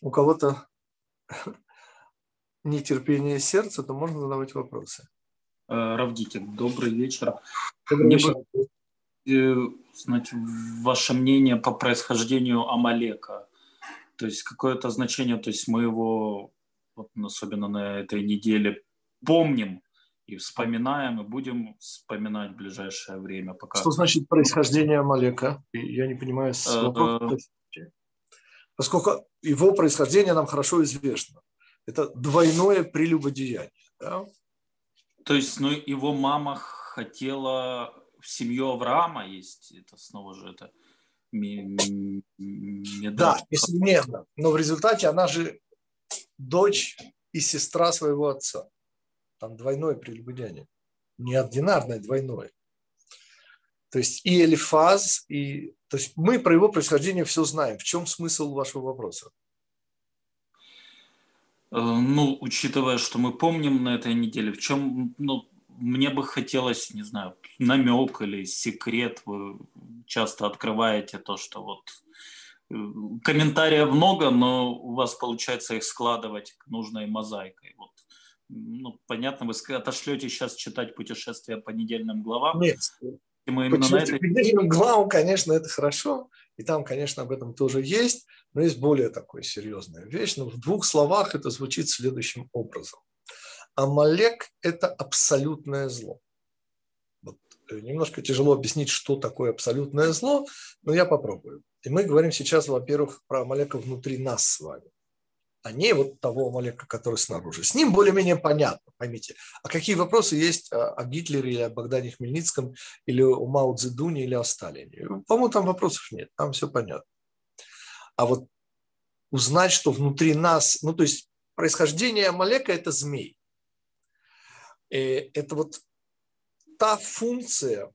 у кого-то нетерпение сердца, то можно задавать вопросы. Э, Равдите, добрый вечер. Добрый вечер. Бы, знать ваше мнение по происхождению Амалека. То есть какое-то значение, то есть мы его, вот особенно на этой неделе, помним и вспоминаем, и будем вспоминать в ближайшее время. Пока... Что значит происхождение Амалека? Я не понимаю с э, Поскольку его происхождение нам хорошо известно. Это двойное прелюбодеяние. Да? То есть, ну, его мама хотела в семью Авраама есть, это снова же это Да, несомненно. Но в результате она же дочь и сестра своего отца. Там двойное прелюбодеяние. Неординарное, двойное. То есть и Элифаз, и... То есть мы про его происхождение все знаем. В чем смысл вашего вопроса? Э, ну, учитывая, что мы помним на этой неделе, в чем, ну, мне бы хотелось, не знаю, намек или секрет. Вы часто открываете то, что вот э, комментариев много, но у вас получается их складывать нужной мозаикой. Вот. Ну, понятно, вы отошлете сейчас читать путешествие по недельным главам. Нет, мы именно на этой... главам, конечно, это хорошо, и там, конечно, об этом тоже есть, но есть более такой серьезная вещь. Но в двух словах это звучит следующим образом. Амалек – это абсолютное зло. Вот, э, немножко тяжело объяснить, что такое абсолютное зло, но я попробую. И мы говорим сейчас, во-первых, про Амалека внутри нас с вами а не вот того Амалека, который снаружи. С ним более-менее понятно, поймите. А какие вопросы есть о Гитлере или о Богдане Хмельницком, или о Мао Цзэдуне, или о Сталине? По-моему, там вопросов нет, там все понятно. А вот узнать, что внутри нас, ну то есть происхождение Амалека – это змей. И э, это вот та функция,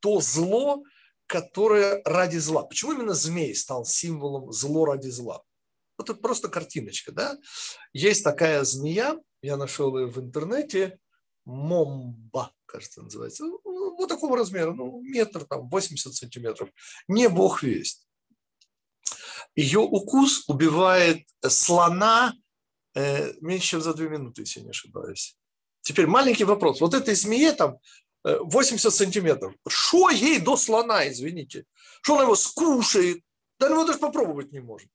то зло, которое ради зла. Почему именно змей стал символом зло ради зла? Вот это просто картиночка, да? Есть такая змея, я нашел ее в интернете, момба, кажется, называется. Ну, ну, вот такого размера, ну, метр, там, 80 сантиметров. Не бог весть. Ее укус убивает слона э, меньше, чем за две минуты, если не ошибаюсь. Теперь маленький вопрос. Вот этой змее там 80 э, сантиметров. Что ей до слона, извините? Что она его скушает? Да она его даже попробовать не может.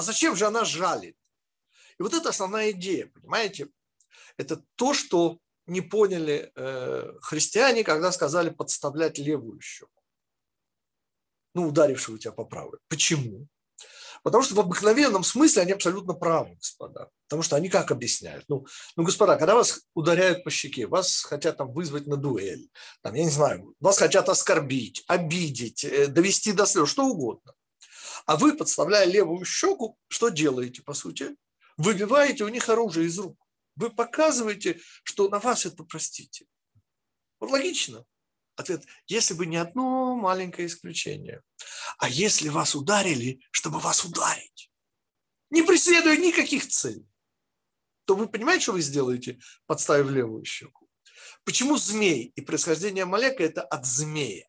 А зачем же она жалит? И вот это основная идея, понимаете? Это то, что не поняли э, христиане, когда сказали подставлять левую щеку. Ну, ударившего тебя по правой. Почему? Потому что в обыкновенном смысле они абсолютно правы, господа. Потому что они как объясняют? Ну, ну, господа, когда вас ударяют по щеке, вас хотят там вызвать на дуэль, там, я не знаю, вас хотят оскорбить, обидеть, э, довести до слез, что угодно. А вы, подставляя левую щеку, что делаете, по сути? Выбиваете у них оружие из рук. Вы показываете, что на вас это простите. Вот логично. Ответ, если бы не одно маленькое исключение. А если вас ударили, чтобы вас ударить, не преследуя никаких целей, то вы понимаете, что вы сделаете, подставив левую щеку? Почему змей и происхождение Малека – это от змея?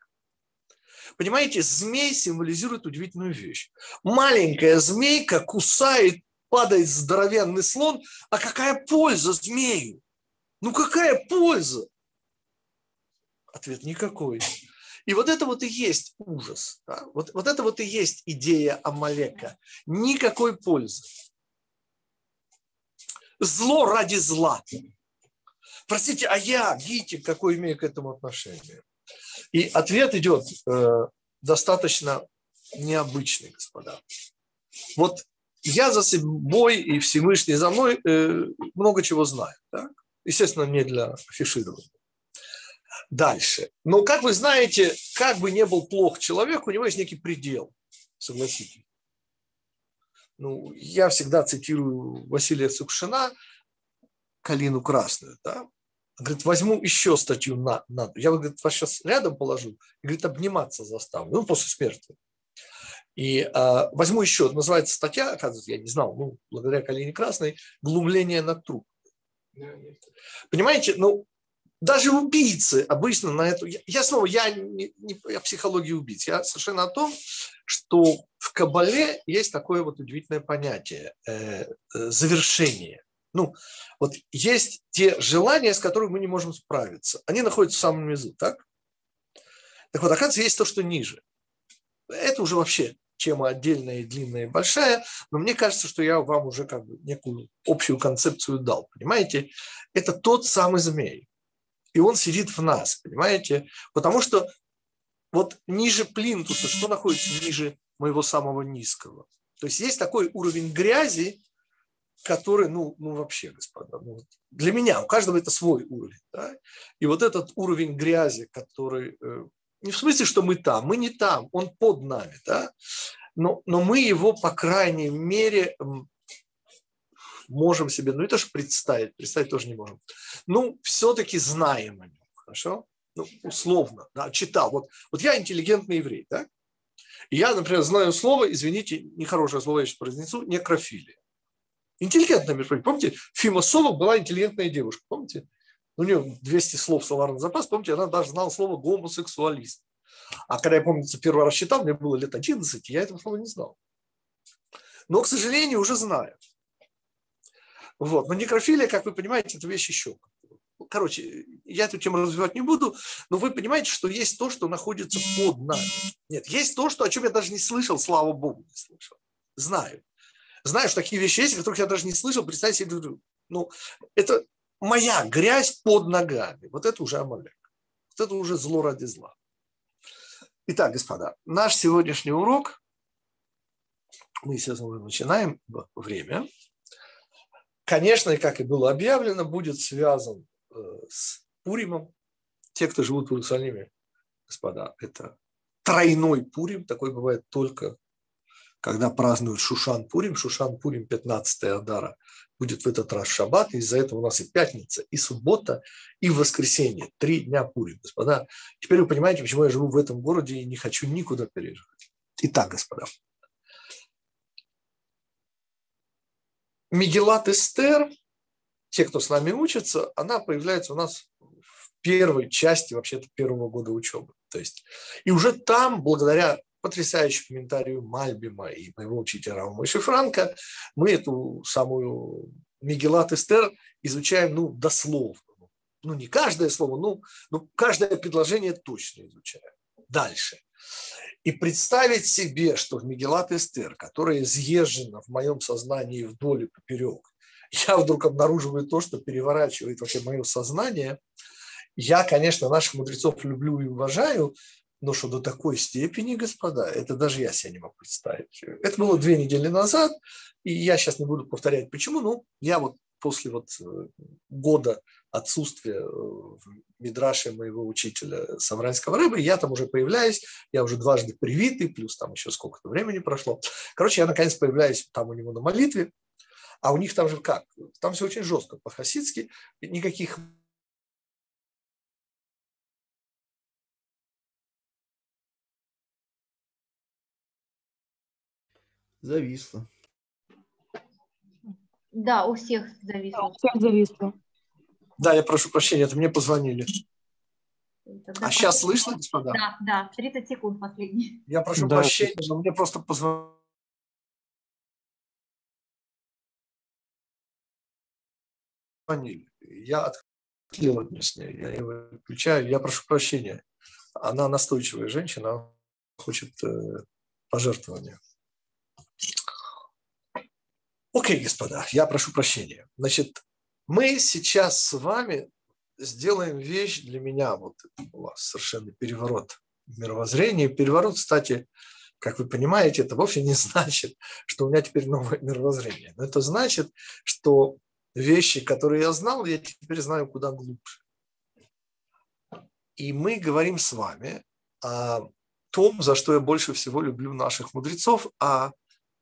Понимаете, змей символизирует удивительную вещь. Маленькая змейка кусает, падает здоровенный слон, а какая польза змею? Ну какая польза? Ответ никакой. И вот это вот и есть ужас. Да? Вот, вот это вот и есть идея Амалека. Никакой пользы. Зло ради зла. Простите, а я, Гити, какой имею к этому отношение? И ответ идет э, достаточно необычный, господа. Вот я за собой и Всевышний за мной э, много чего знаю. Да? Естественно, не для афиширования. Дальше. Но, как вы знаете, как бы не был плох человек, у него есть некий предел, согласитесь. Ну, я всегда цитирую Василия Цукшина, «Калину красную». Да? Говорит, возьму еще статью на, на. Я говорит, вас сейчас рядом положу. И, говорит, обниматься заставлю. Ну, после смерти. И а, возьму еще, называется статья, оказывается, я не знал, ну, благодаря Калине Красной, «Глумление над труп». Понимаете, ну, даже убийцы обычно на эту... Я снова, я не, не о психологии убийц, я совершенно о том, что в Кабале есть такое вот удивительное понятие э, э, завершение. Ну, вот есть те желания, с которыми мы не можем справиться. Они находятся в самом низу, так? Так вот, оказывается, есть то, что ниже. Это уже вообще тема отдельная длинная и большая, но мне кажется, что я вам уже как бы некую общую концепцию дал, понимаете? Это тот самый змей, и он сидит в нас, понимаете? Потому что вот ниже плинтуса, что находится ниже моего самого низкого? То есть есть такой уровень грязи, который, ну, ну вообще, господа, ну, для меня, у каждого это свой уровень. Да? И вот этот уровень грязи, который э, не в смысле, что мы там, мы не там, он под нами, да? но, но мы его, по крайней мере, можем себе, ну это же представить, представить тоже не можем. Ну, все-таки знаем о нем, хорошо? Ну, условно, да, читал. Вот, вот я интеллигентный еврей, да? И я, например, знаю слово, извините, нехорошее слово я сейчас произнесу, некрофилия. Интеллигентная, между прочим. Помните, Фима Сова была интеллигентная девушка, помните? у нее 200 слов словарный запас, помните, она даже знала слово гомосексуалист. А когда я, помнится, первый раз читал, мне было лет 11, я этого слова не знал. Но, к сожалению, уже знаю. Вот. Но некрофилия, как вы понимаете, это вещь еще. Короче, я эту тему развивать не буду, но вы понимаете, что есть то, что находится под нами. Нет, есть то, что, о чем я даже не слышал, слава богу, не слышал. Знаю. Что такие вещи есть, о которых я даже не слышал. Представьте себе, ну, это моя грязь под ногами. Вот это уже Амалек. Вот это уже зло ради зла. Итак, господа, наш сегодняшний урок, мы, естественно, начинаем время. Конечно, как и было объявлено, будет связан э, с Пуримом. Те, кто живут в Иерусалиме, господа, это тройной Пурим, такой бывает только когда празднуют Шушан Пурим, Шушан Пурим 15 Адара, будет в этот раз шаббат, из-за этого у нас и пятница, и суббота, и воскресенье. Три дня Пурим, господа. Теперь вы понимаете, почему я живу в этом городе и не хочу никуда переезжать. Итак, господа. Мегелат Эстер, те, кто с нами учится, она появляется у нас в первой части вообще-то первого года учебы. То есть, и уже там, благодаря потрясающий комментарий Мальбима и моего учителя Раума Франка, мы эту самую Мегелат Эстер изучаем ну, дословно. Ну, не каждое слово, ну, ну, каждое предложение точно изучаем. Дальше. И представить себе, что в Мегелат Эстер, которая изъезжена в моем сознании вдоль и поперек, я вдруг обнаруживаю то, что переворачивает вообще мое сознание. Я, конечно, наших мудрецов люблю и уважаю, но что до такой степени, господа, это даже я себе не могу представить. Это было две недели назад, и я сейчас не буду повторять, почему. Ну, я вот после вот э, года отсутствия э, в Мидраше моего учителя Савранского рыбы, я там уже появляюсь, я уже дважды привитый, плюс там еще сколько-то времени прошло. Короче, я наконец появляюсь там у него на молитве, а у них там же как? Там все очень жестко по-хасидски, никаких Зависло. Да, у всех зависло. у всех зависло. Да, я прошу прощения, это мне позвонили. Тогда а сейчас слышно, господа? Да, да, 30 секунд последний. Я прошу да. прощения, но мне просто позвонили. Я отключил ней, я его выключаю. Я прошу прощения. Она настойчивая женщина, хочет э, пожертвования. Окей, господа, я прошу прощения. Значит, мы сейчас с вами сделаем вещь для меня, вот это был совершенно переворот мировоззрения. Переворот, кстати, как вы понимаете, это вовсе не значит, что у меня теперь новое мировоззрение. Но это значит, что вещи, которые я знал, я теперь знаю куда глубже. И мы говорим с вами о том, за что я больше всего люблю наших мудрецов, о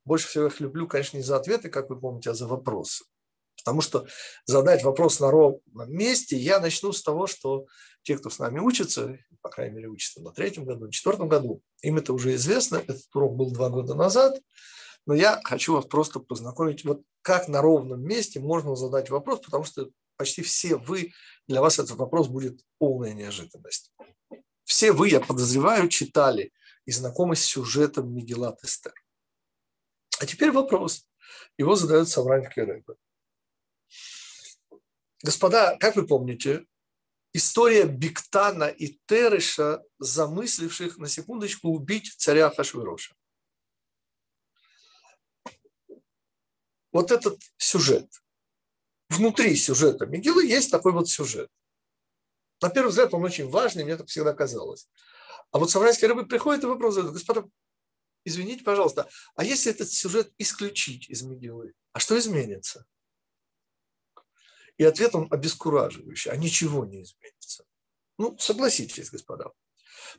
больше всего их люблю, конечно, не за ответы, как вы помните, а за вопросы. Потому что задать вопрос на ровном месте я начну с того, что те, кто с нами учится, по крайней мере, учатся на третьем году, на четвертом году, им это уже известно. Этот урок был два года назад. Но я хочу вас просто познакомить, вот как на ровном месте можно задать вопрос, потому что почти все вы, для вас этот вопрос будет полная неожиданность. Все вы, я подозреваю, читали и знакомы с сюжетом Мигелат Эстер. А теперь вопрос. Его задает Савранский Рэбе. Господа, как вы помните, история Биктана и Тереша, замысливших на секундочку убить царя Хашвироша. Вот этот сюжет. Внутри сюжета Мигилы есть такой вот сюжет. На первый взгляд он очень важный, мне так всегда казалось. А вот Саврайский рыбы приходит и вопрос задает, господа, извините, пожалуйста, а если этот сюжет исключить из Мигилы, а что изменится? И ответ он обескураживающий, а ничего не изменится. Ну, согласитесь, господа.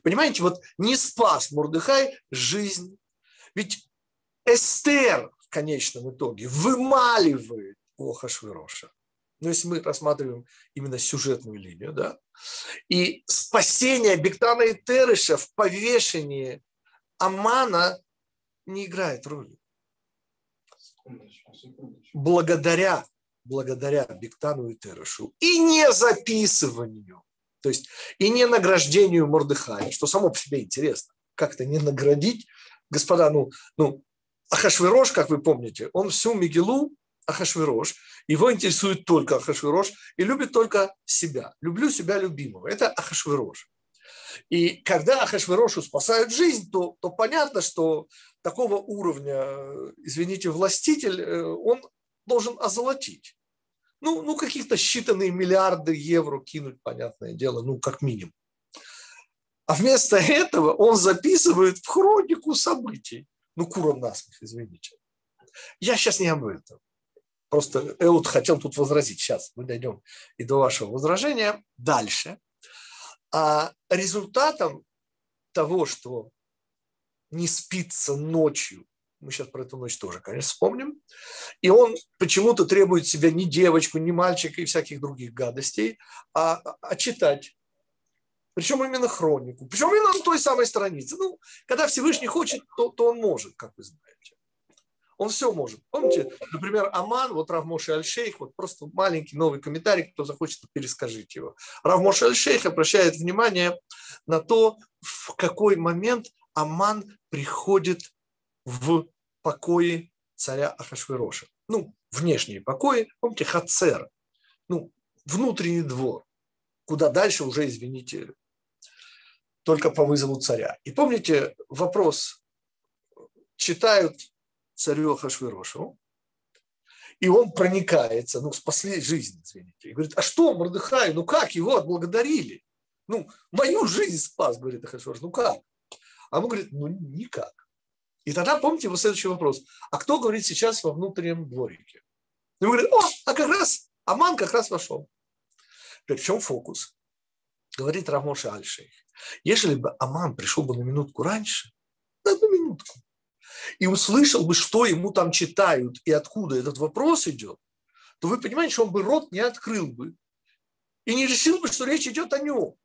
Понимаете, вот не спас Мурдыхай жизнь. Ведь Эстер в конечном итоге вымаливает у Хашвироша. Ну, если мы рассматриваем именно сюжетную линию, да, и спасение Бектана и Терыша в повешении Амана не играет роли. Благодаря благодаря Биктану и Терешу и не записыванию, то есть и не награждению Мордыхая, что само по себе интересно. Как-то не наградить, господа, ну, ну, Ахашвирош, как вы помните, он всю Мигелу Ахашвирош, его интересует только Ахашвирош и любит только себя. Люблю себя любимого. Это Ахашвирош. И когда Ахашвирошу спасают жизнь, то, то понятно, что такого уровня, извините, властитель, э, он должен озолотить. Ну, ну каких-то считанные миллиарды евро кинуть, понятное дело, ну, как минимум. А вместо этого он записывает в хронику событий. Ну, куром насмех, извините. Я сейчас не об этом. Просто Эуд хотел тут возразить. Сейчас мы дойдем и до вашего возражения. Дальше. А результатом того, что не спится ночью мы сейчас про эту ночь тоже, конечно, вспомним. И он почему-то требует себя не девочку, не мальчика и всяких других гадостей, а, а читать. Причем именно хронику. Причем именно на той самой странице. Ну, когда Всевышний хочет, то, то он может, как вы знаете. Он все может. Помните, например, Аман, вот Равмоши Аль-Шейх, вот просто маленький новый комментарий, кто захочет, перескажите его. Равмоши Аль-Шейх обращает внимание на то, в какой момент Аман приходит в покое царя Ахашвироша. Ну, внешние покои, помните, Хацер, ну, внутренний двор, куда дальше уже, извините, только по вызову царя. И помните вопрос, читают царю Ахашвирошу, и он проникается, ну, спасли жизнь, извините. И говорит, а что, Мордыхай, ну как его отблагодарили? Ну, мою жизнь спас, говорит Ахашвирош, ну как? А он говорит, ну никак. И тогда помните вот следующий вопрос. А кто говорит сейчас во внутреннем дворике? И вы говорите, о, а как раз Аман как раз вошел. В чем фокус? Говорит Рамоша Альшейх. Если бы Аман пришел бы на минутку раньше, на одну минутку, и услышал бы, что ему там читают и откуда этот вопрос идет, то вы понимаете, что он бы рот не открыл бы и не решил бы, что речь идет о нем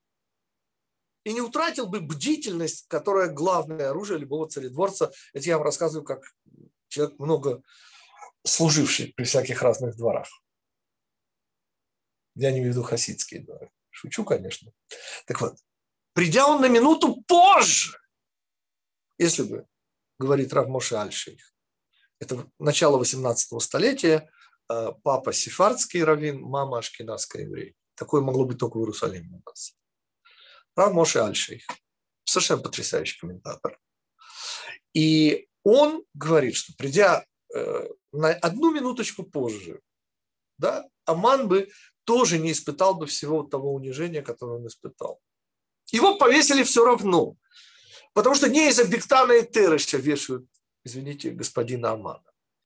и не утратил бы бдительность, которая главное оружие любого царедворца. Это я вам рассказываю как человек, много служивший при всяких разных дворах. Я не веду хасидские дворы. Шучу, конечно. Так вот, придя он на минуту позже, если бы, говорит Равмоши Альшейх, это начало 18 столетия, э, папа сефардский раввин, мама ашкенадская еврей. Такое могло быть только в Иерусалиме у нас. Рав Моше Альшейх. Совершенно потрясающий комментатор. И он говорит, что придя э, на одну минуточку позже, да, Аман бы тоже не испытал бы всего того унижения, которое он испытал. Его повесили все равно. Потому что не из-за Бектана и Терыша вешают, извините, господина Амана,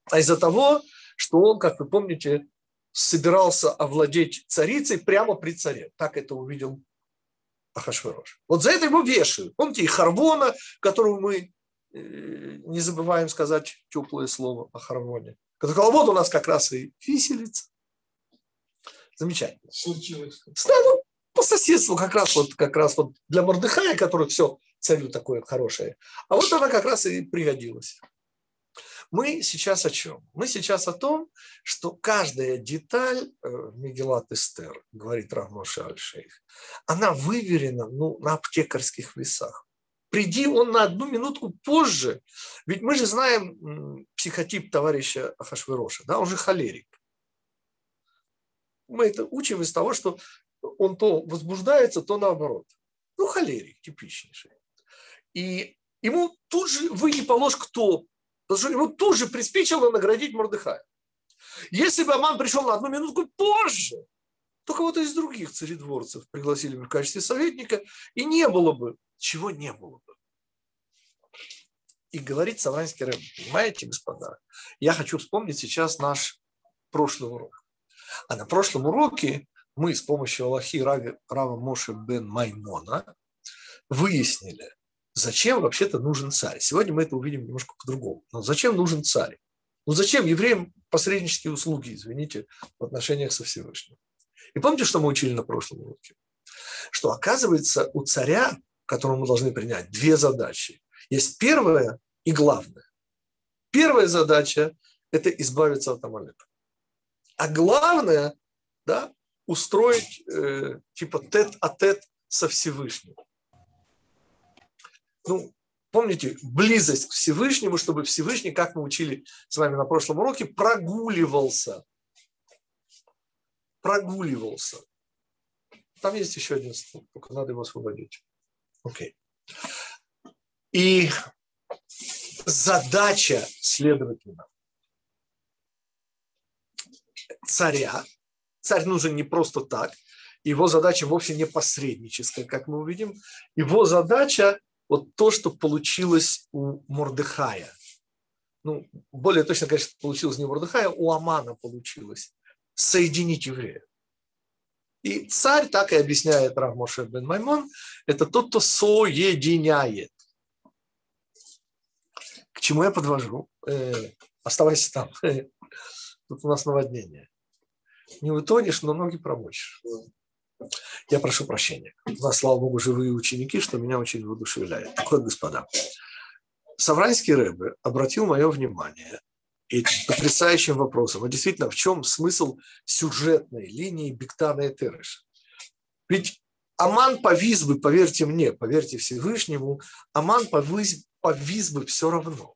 а из-за того, что он, как вы помните, собирался овладеть царицей прямо при царе. Так это увидел Ахашвирош. Вот за это его вешают. Помните, и Харвона, которого мы э, не забываем сказать теплое слово о Харвоне. Который сказал, вот у нас как раз и виселица. Замечательно. Случилось. Да, ну, по соседству как раз вот, как раз вот для Мордыхая, который все царю такое хорошее. А вот она как раз и пригодилась. Мы сейчас о чем? Мы сейчас о том, что каждая деталь э, Мегелат Эстер, говорит Равмоша Аль-Шейх, она выверена ну, на аптекарских весах. Приди он на одну минутку позже. Ведь мы же знаем психотип товарища Ахашвероша, да, он же холерик. Мы это учим из того, что он то возбуждается, то наоборот. Ну, холерик типичнейший. И ему тут же вы не положь кто, потому что ему тут же приспичило наградить Мордыхая. Если бы Аман пришел на одну минутку позже, то кого-то из других царедворцев пригласили бы в качестве советника, и не было бы, чего не было бы. И говорит Савранский Рэб, понимаете, господа, я хочу вспомнить сейчас наш прошлый урок. А на прошлом уроке мы с помощью Аллахи Рава, Моше бен Маймона выяснили, зачем вообще-то нужен царь. Сегодня мы это увидим немножко по-другому. Но зачем нужен царь? Ну зачем евреям посреднические услуги, извините, в отношениях со Всевышним? И помните, что мы учили на прошлом уроке? Что оказывается у царя, которому мы должны принять, две задачи. Есть первая и главная. Первая задача – это избавиться от Амалека. А главное, да, устроить э, типа тет-а-тет со Всевышним. Ну, помните, близость к Всевышнему, чтобы Всевышний, как мы учили с вами на прошлом уроке, прогуливался. Прогуливался. Там есть еще один стул, только надо его освободить. Окей. И задача, следовательно, царя, царь нужен не просто так, его задача вовсе не посредническая, как мы увидим. Его задача вот то, что получилось у Мордыхая. Ну, более точно, конечно, получилось не у Мордыхая, у Амана получилось. Соединить евреев. И царь, так и объясняет Рав Моше бен Маймон, это тот, кто соединяет. К чему я подвожу? Э, оставайся там. Тут у нас наводнение. Не утонешь, но ноги промочишь. Я прошу прощения. У нас, слава богу, живые ученики, что меня очень воодушевляет. Так вот, господа, Савранский Рэбе обратил мое внимание этим потрясающим вопросом. А действительно, в чем смысл сюжетной линии Бектана и Тереш? Ведь Аман повис бы, поверьте мне, поверьте Всевышнему, Аман повис, повис бы все равно.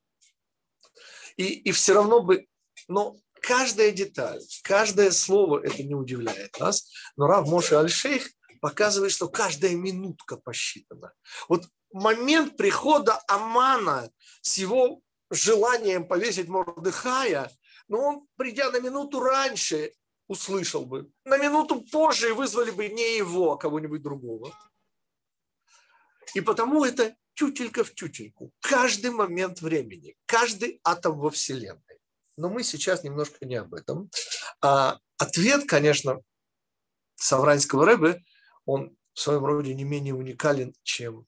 И, и все равно бы, но каждая деталь, каждое слово это не удивляет нас, но Рав Моше Аль-Шейх показывает, что каждая минутка посчитана. Вот момент прихода Амана с его желанием повесить Мордыхая, но он, придя на минуту раньше, услышал бы. На минуту позже вызвали бы не его, а кого-нибудь другого. И потому это тютелька в тютельку. Каждый момент времени, каждый атом во Вселенной. Но мы сейчас немножко не об этом. А ответ, конечно, Савранского Рэбе, он в своем роде не менее уникален, чем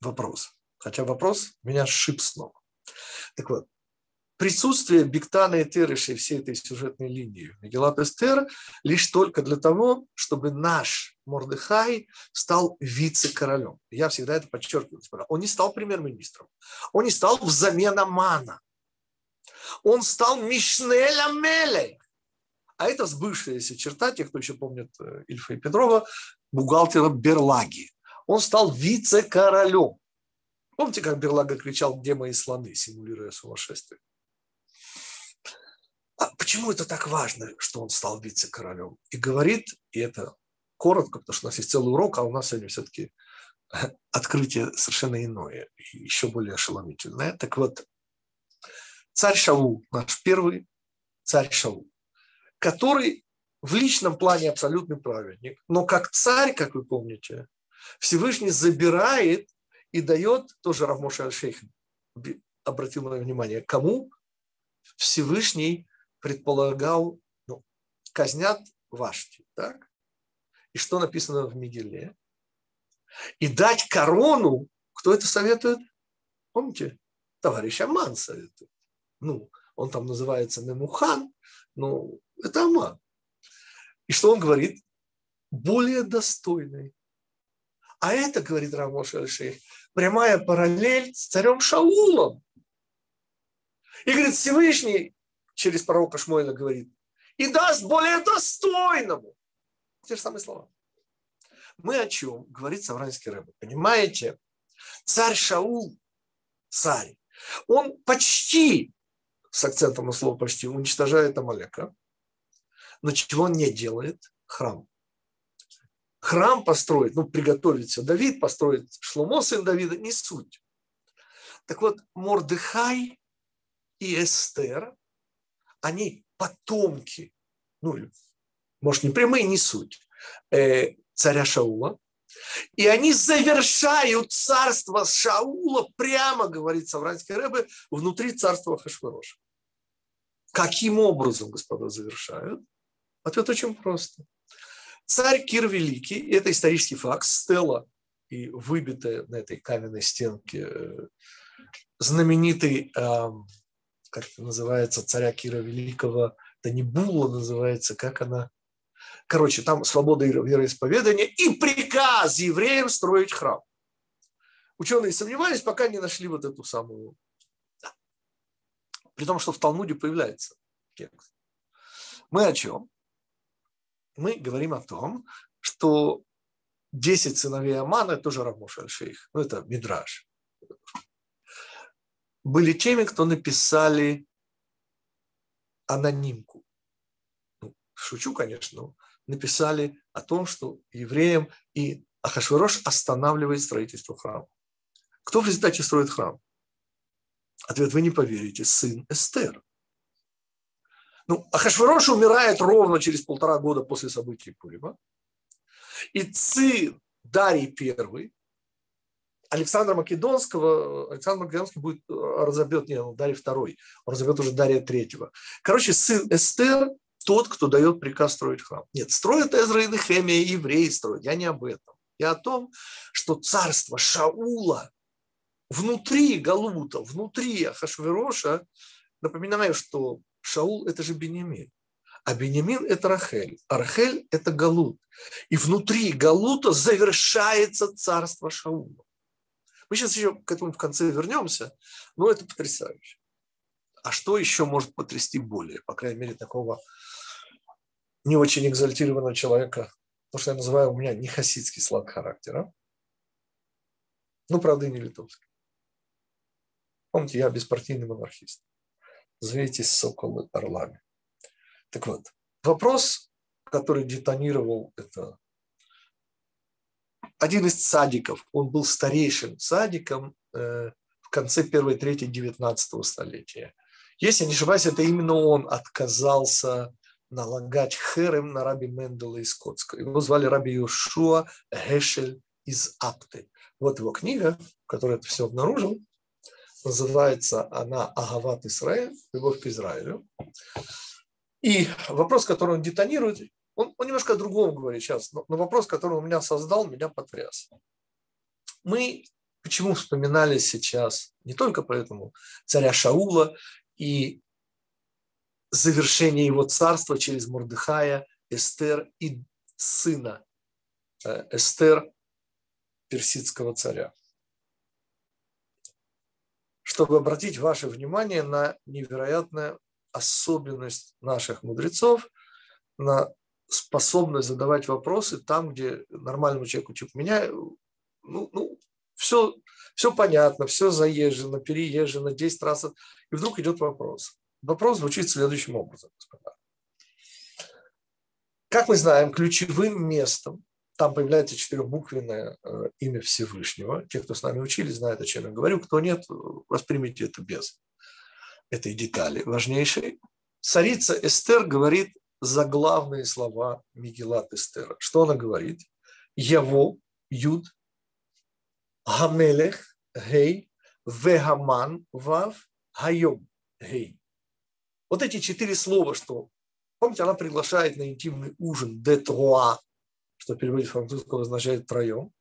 вопрос. Хотя вопрос меня сшиб с ног. Так вот, присутствие Биктана и Терыши всей этой сюжетной линии Мегелат Эстер лишь только для того, чтобы наш Мордыхай стал вице-королем. Я всегда это подчеркиваю. Он не стал премьер-министром. Он не стал взамен Амана он стал Мишнеля Мелей. А это сбывшаяся черта, те, кто еще помнит э, Ильфа и Петрова, бухгалтера Берлаги. Он стал вице-королем. Помните, как Берлага кричал «Где мои слоны?», симулируя сумасшествие? А почему это так важно, что он стал вице-королем? И говорит, и это коротко, потому что у нас есть целый урок, а у нас сегодня все-таки открытие совершенно иное, еще более ошеломительное. Так вот, царь Шаул, наш первый царь Шаул, который в личном плане абсолютный праведник, но как царь, как вы помните, Всевышний забирает и дает, тоже Равмоша Аль-Шейх обратил мое внимание, кому Всевышний предполагал, ну, казнят Вашти, так? И что написано в Мигеле? И дать корону, кто это советует? Помните? Товарищ Аман советует ну, он там называется Мемухан, но это Аман. И что он говорит? Более достойный. А это, говорит Рамош Аль-Шейх, прямая параллель с царем Шаулом. И говорит, Всевышний через пророка Шмуэля говорит, и даст более достойному. Те же самые слова. Мы о чем? Говорит Савранский Рэбе. Понимаете? Царь Шаул, царь, он почти, с акцентом на слово почти, уничтожает Амалека. Но чего он не делает? Храм. Храм построить, ну, приготовить все. Давид построит, Шломо, сын Давида, не суть. Так вот, Мордыхай и Эстер, они потомки, ну, может, не прямые, не суть, э, царя Шаула. И они завершают царство Шаула прямо, говорит Савранский Рэбе, внутри царства Хашвароша. Каким образом, господа, завершают? Ответ очень просто. Царь Кир Великий, это исторический факт, стела и выбитая на этой каменной стенке э, знаменитый, как это называется, царя Кира Великого, это не Була называется, как она, короче, там свобода вероисповедания и приказ евреям строить храм. Ученые сомневались, пока не нашли вот эту самую. При том, что в Талмуде появляется текст. Мы о чем? Мы говорим о том, что 10 сыновей Амана, тоже Рамош Аль-Шейх, ну это Мидраж были теми, кто написали анонимку. Ну, шучу, конечно, но написали о том, что евреям и Ахашвирош останавливает строительство храма. Кто в результате строит храм? Ответ вы не поверите. Сын Эстер. Ну, Ахашвирош умирает ровно через полтора года после событий Пурима. И сын Дарий первый Александра Македонского, Александр Македонский будет э, разобьет, не, Дарья второй, он разобьет уже Дарья третьего. Короче, сын Эстер тот, кто дает приказ строить храм. Нет, строят Эзра и Нехемия, евреи строят. Я не об этом. Я о том, что царство Шаула внутри Галута, внутри Ахашвероша, напоминаю, что Шаул – это же Бенемин. А Бенемин – это Рахель, а Рахель – это Галут. И внутри Галута завершается царство Шаула. Мы сейчас еще к этому в конце вернемся, но это потрясающе. А что еще может потрясти более, по крайней мере, такого не очень экзальтированного человека, то, что я называю у меня не хасидский слаг характера, ну, правда, и не литовский. Помните, я беспартийный монархист. Зовитесь соколы орлами. Так вот, вопрос, который детонировал это один из садиков, он был старейшим садиком э, в конце первой трети 19 столетия. Если не ошибаюсь, это именно он отказался налагать херем на раби Мендела из Скотска. Его звали раби Йошуа Гешель из Апты. Вот его книга, в которой это все обнаружил. Называется она «Агават Израиль», «Любовь к Израилю». И вопрос, который он детонирует, он, он немножко о другом говорит сейчас, но, но вопрос, который он меня создал, меня потряс. Мы почему вспоминали сейчас не только поэтому царя Шаула и завершение его царства через Мордыхая, Эстер и сына э, Эстер, персидского царя. Чтобы обратить ваше внимание на невероятную особенность наших мудрецов, на способность задавать вопросы там, где нормальному человеку типа меня, ну, ну все, все понятно, все заезжено, переезжено, 10 раз. И вдруг идет вопрос. Вопрос звучит следующим образом, господа. Как мы знаем, ключевым местом там появляется четырехбуквенное э, имя Всевышнего. Те, кто с нами учили, знают, о чем я говорю. Кто нет, воспримите это без этой детали важнейшей. Царица Эстер говорит заглавные слова Мигелат Эстера. Что она говорит? Яво, Юд, Гамелех, Гей, Вегаман, Вав, Хайом, Гей. Вот эти четыре слова, что, помните, она приглашает на интимный ужин де что в переводе французского означает троем,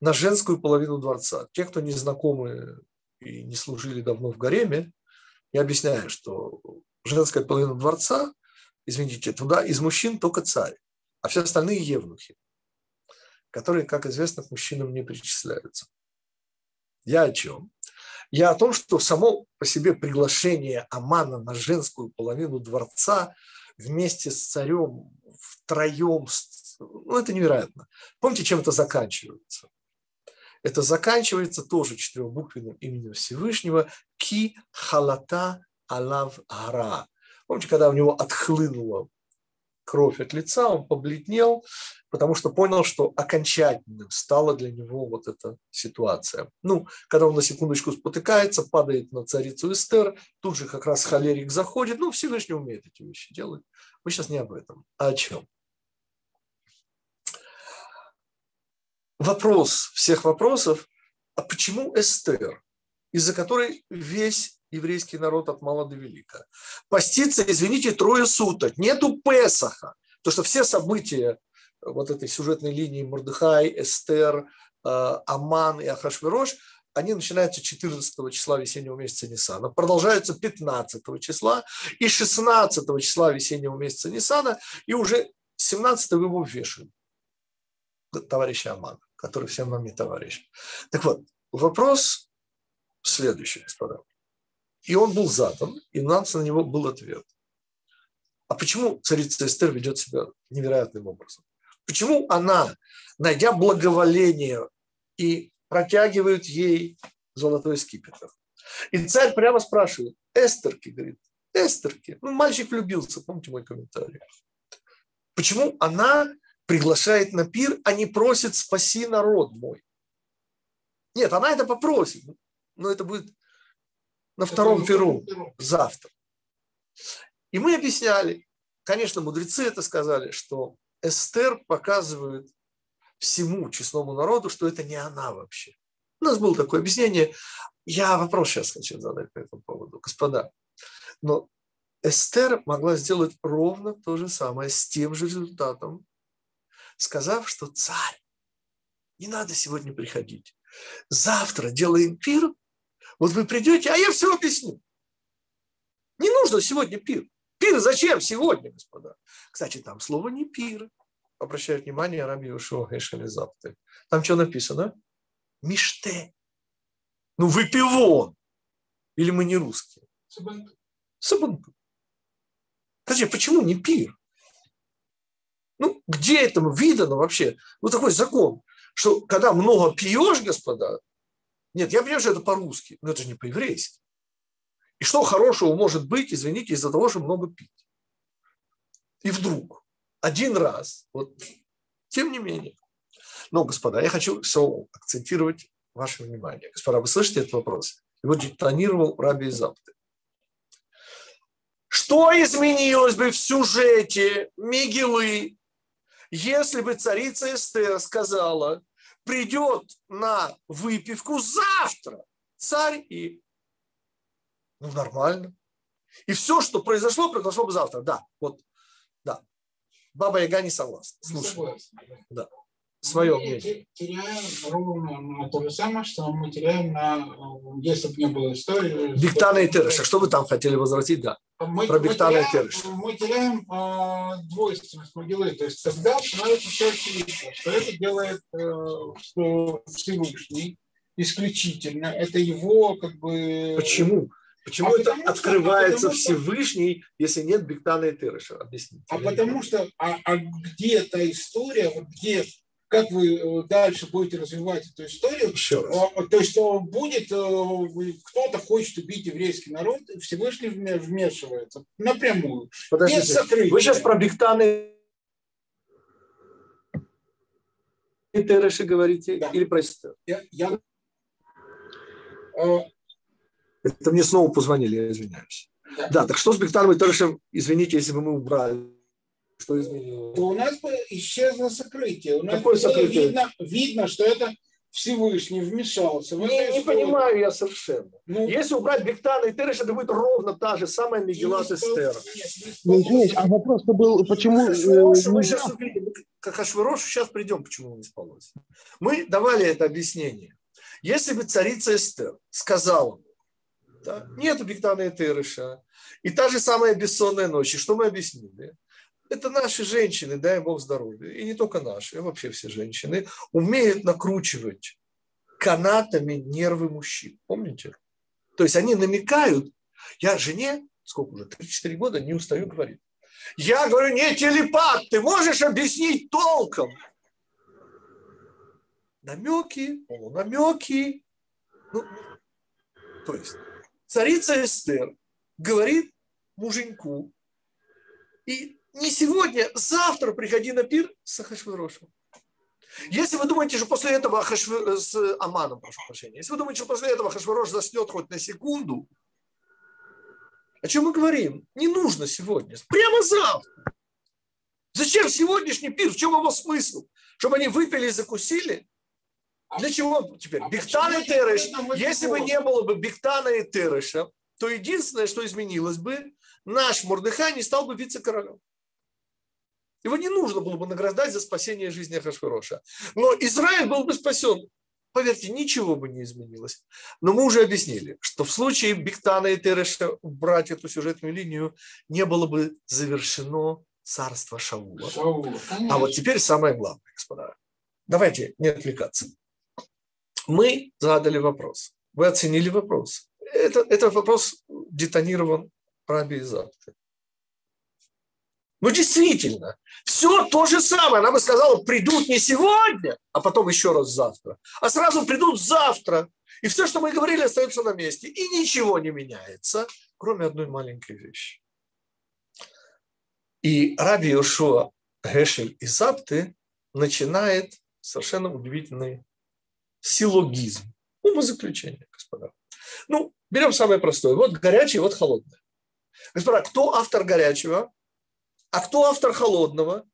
на женскую половину дворца. Те, кто не знакомы и не служили давно в гареме, я объясняю, что женская половина дворца извините, туда из мужчин только царь, а все остальные евнухи, которые, как известно, к мужчинам не причисляются. Я о чем? Я о том, что само по себе приглашение Амана на женскую половину дворца вместе с царем втроем, ну, это невероятно. Помните, чем это заканчивается? Это заканчивается тоже четырехбуквенным именем Всевышнего Ки Халата Алав Ара. Помните, когда у него отхлынула кровь от лица, он побледнел, потому что понял, что окончательным стала для него вот эта ситуация. Ну, когда он на секундочку спотыкается, падает на царицу Эстер, тут же как раз холерик заходит, ну, Всевышний умеет эти вещи делать. Мы сейчас не об этом, а о чем? Вопрос всех вопросов, а почему Эстер, из-за которой весь еврейский народ от мала до велика. Поститься, извините, трое суток. Нету Песаха. То, что все события вот этой сюжетной линии Мордыхай, Эстер, э, Аман и Ахашвирош, они начинаются 14 числа весеннего месяца Нисана, продолжаются 15 числа и 16 числа весеннего месяца Нисана, и уже 17 его вешают товарища Амана, который всем нам не товарищ. Так вот, вопрос следующий, господа. И он был задан, и у нас на него был ответ. А почему царица Эстер ведет себя невероятным образом? Почему она, найдя благоволение и протягивает ей золотой скипетр? И царь прямо спрашивает, Эстерки, говорит, Эстерки, ну, мальчик влюбился, помните мой комментарий. Почему она приглашает на пир, а не просит «спаси народ мой»? Нет, она это попросит, но это будет на втором перу завтра. И мы объясняли, конечно, мудрецы это сказали, что Эстер показывает всему честному народу, что это не она вообще. У нас было такое объяснение. Я вопрос сейчас хочу задать по этому поводу. Господа, но Эстер могла сделать ровно то же самое с тем же результатом, сказав, что царь, не надо сегодня приходить. Завтра делаем пир, вот вы придете, а я все объясню. Не нужно сегодня пир. Пир зачем сегодня, господа? Кстати, там слово не пир. Обращаю внимание, Раби Запты. Там что написано? Миште. Ну, выпивон. Или мы не русские? Сабанту. Сабанту. Скажи, почему не пир? Ну, где этому видано вообще? Ну, такой закон, что когда много пьешь, господа, нет, я понимаю, что это по-русски, но это же не по-еврейски. И что хорошего может быть, извините, из-за того, что много пить? И вдруг, один раз, вот, тем не менее. Но, господа, я хочу все акцентировать ваше внимание. Господа, вы слышите этот вопрос? Его детонировал Раби Запты. Что изменилось бы в сюжете Мигелы, если бы царица Эстер сказала, придет на выпивку завтра царь и ну нормально. И все, что произошло, произошло бы завтра. Да, вот, да. Баба Яга не согласна. Слушай. Да свое мнение. теряем ровно на то же самое, что мы теряем на, если бы не было истории. Биктана и Тереша. Что вы там хотели возвратить? Да. Мы, Про Биктана и Тереша. Мы теряем э, двойственность могилы. То есть тогда становится все очевидно, что это делает э, что Всевышний исключительно. Это его как бы... Почему? Почему а это потому, открывается что, Всевышний, если нет Биктана и Тереша? Объясните. А потому что, а, а где эта история, вот где как вы э, дальше будете развивать эту историю. Еще раз. А, то есть будет, э, кто-то хочет убить еврейский народ, Всевышний вмешивается напрямую. Подождите, вы сейчас про Бихтаны и Тереши говорите да. или про? Я, я... Это мне снова позвонили, я извиняюсь. Да, да так что с Бихтаном и Терешем, извините, если бы мы убрали что изменилось? У нас бы исчезло сокрытие. У нас Какое сокрытие? Видно, видно, что это Всевышний вмешался. В не, не понимаю я совершенно. Ну, Если убрать Бектана и Тереш, это будет ровно та же самая Мегилат Эстер. Ну, извините, а вопрос-то был, почему... Хашвирош, мы сейчас увидим, к Хашвирошу сейчас придем, почему он не спалось. Мы давали это объяснение. Если бы царица Эстер сказала, да, нет Бектана и Тереша, и та же самая бессонная ночь, и что мы объяснили? Это наши женщины, дай Бог здоровья, и не только наши, а вообще все женщины, умеют накручивать канатами нервы мужчин. Помните? То есть они намекают, я жене, сколько уже, 3-4 года не устаю говорить. Я говорю, не телепат, ты можешь объяснить толком? Намеки, полунамеки. Ну, то есть царица Эстер говорит муженьку, и не сегодня, завтра приходи на пир с Ахашвирошем. Если вы думаете, что после этого Ахашвир... с Аманом, прошу прощения, если вы думаете, что после этого Хашвирош заснет хоть на секунду, о чем мы говорим? Не нужно сегодня, прямо завтра. Зачем сегодняшний пир? В чем его смысл? Чтобы они выпили и закусили? Для чего теперь? А Бихтана и Тереш. Если бы не было бы Бихтана и Тереша, то единственное, что изменилось бы, наш Мордыхай не стал бы вице-королем. Его не нужно было бы награждать за спасение жизни Ахашвироша. Но Израиль был бы спасен. Поверьте, ничего бы не изменилось. Но мы уже объяснили, что в случае Биктана и Тереша убрать эту сюжетную линию не было бы завершено царство Шаула. Шаула а вот теперь самое главное, господа. Давайте не отвлекаться. Мы задали вопрос. Вы оценили вопрос. Это, этот вопрос детонирован Раби Изавты. Ну, действительно, все то же самое. Она бы сказала, придут не сегодня, а потом еще раз завтра, а сразу придут завтра. И все, что мы говорили, остается на месте. И ничего не меняется, кроме одной маленькой вещи. И Раби Йошуа Гешель из Апты начинает совершенно удивительный силлогизм. Умозаключение, господа. Ну, берем самое простое. Вот горячее, вот холодное. Господа, кто автор горячего? А кто автор холодного?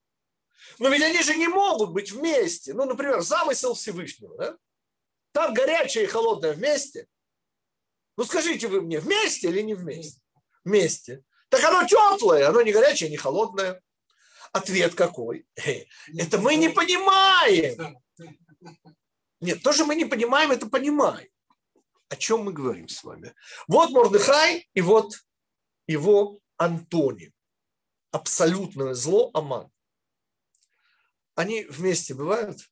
Но ведь они же не могут быть вместе. Ну, например, замысел Всевышнего. Да? Там горячее и холодное вместе. Ну, скажите вы мне, вместе или не вместе? Вместе. Так оно теплое, оно не горячее, не холодное. Ответ какой? Это мы не понимаем. Нет, то, что мы не понимаем, это понимаем. О чем мы говорим с вами? Вот Мордыхай и вот его Антоний абсолютное зло Аман. Они вместе бывают?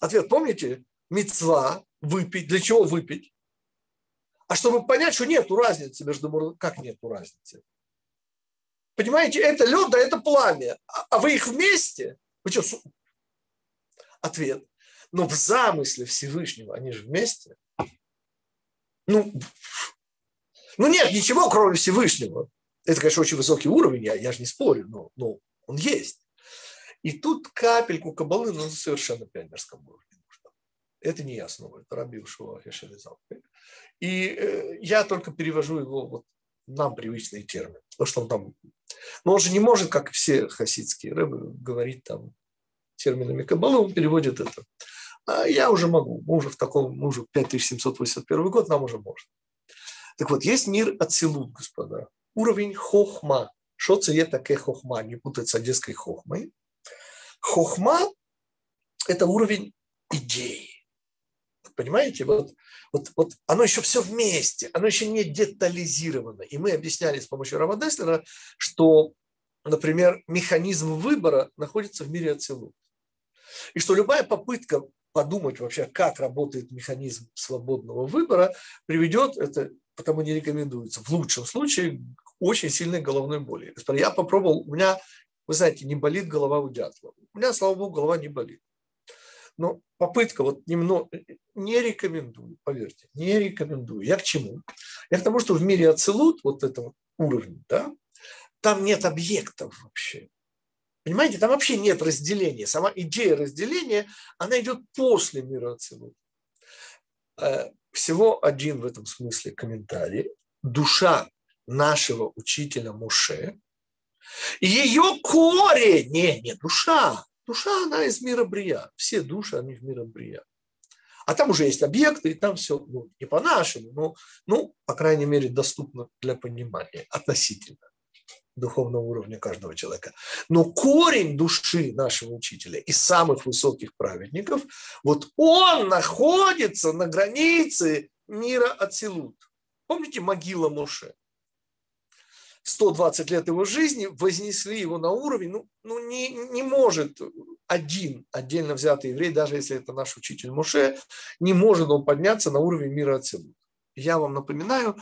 Ответ, помните? Мецва выпить. Для чего выпить? А чтобы понять, что нет разницы между... Как нет разницы? Понимаете, это лед, да это пламя. А, а вы их вместе? Вы что? Ответ. Но в замысле Всевышнего они же вместе. Ну, ну нет ничего, кроме Всевышнего. Это, конечно, очень высокий уровень, я, я же не спорю, но, но он есть. И тут капельку кабалы на совершенно пионерском уровне. Это не я снова, это Раби Ушуа. И э, я только перевожу его вот нам привычные термины. Потому что он там... Но он же не может, как все хасидские рыбы, говорить там терминами кабалы, он переводит это. А я уже могу. Мы уже в таком, мы уже 5781 год, нам уже можно. Так вот, есть мир Ацилут, господа уровень хохма. Что це такое хохма? Не путать с одесской хохмой. Хохма – это уровень идеи. Понимаете? Вот, вот, вот оно еще все вместе, оно еще не детализировано. И мы объясняли с помощью Рава Деслера, что, например, механизм выбора находится в мире Ацилут. И что любая попытка подумать вообще, как работает механизм свободного выбора, приведет, это потому не рекомендуется, в лучшем случае очень сильной головной боли. Я попробовал, у меня, вы знаете, не болит голова у дятла. У меня, слава богу, голова не болит. Но попытка вот немного, не рекомендую, поверьте, не рекомендую. Я к чему? Я к тому, что в мире ацелут, вот этого уровня, да, там нет объектов вообще. Понимаете, там вообще нет разделения. Сама идея разделения, она идет после мира ацелут. Э, всего один в этом смысле комментарий. Душа нашего учителя Муше, ее корень, не, не душа, душа она из мира Брия, все души они в мире Брия. А там уже есть объекты, и там все ну, не по-нашему, но, ну, по крайней мере, доступно для понимания относительно духовного уровня каждого человека. Но корень души нашего учителя из самых высоких праведников, вот он находится на границе мира Ацилут. Помните могила Моше? 120 лет его жизни вознесли его на уровень, ну, ну не, не может один отдельно взятый еврей, даже если это наш учитель Муше, не может он подняться на уровень мира Ацилут. я вам напоминаю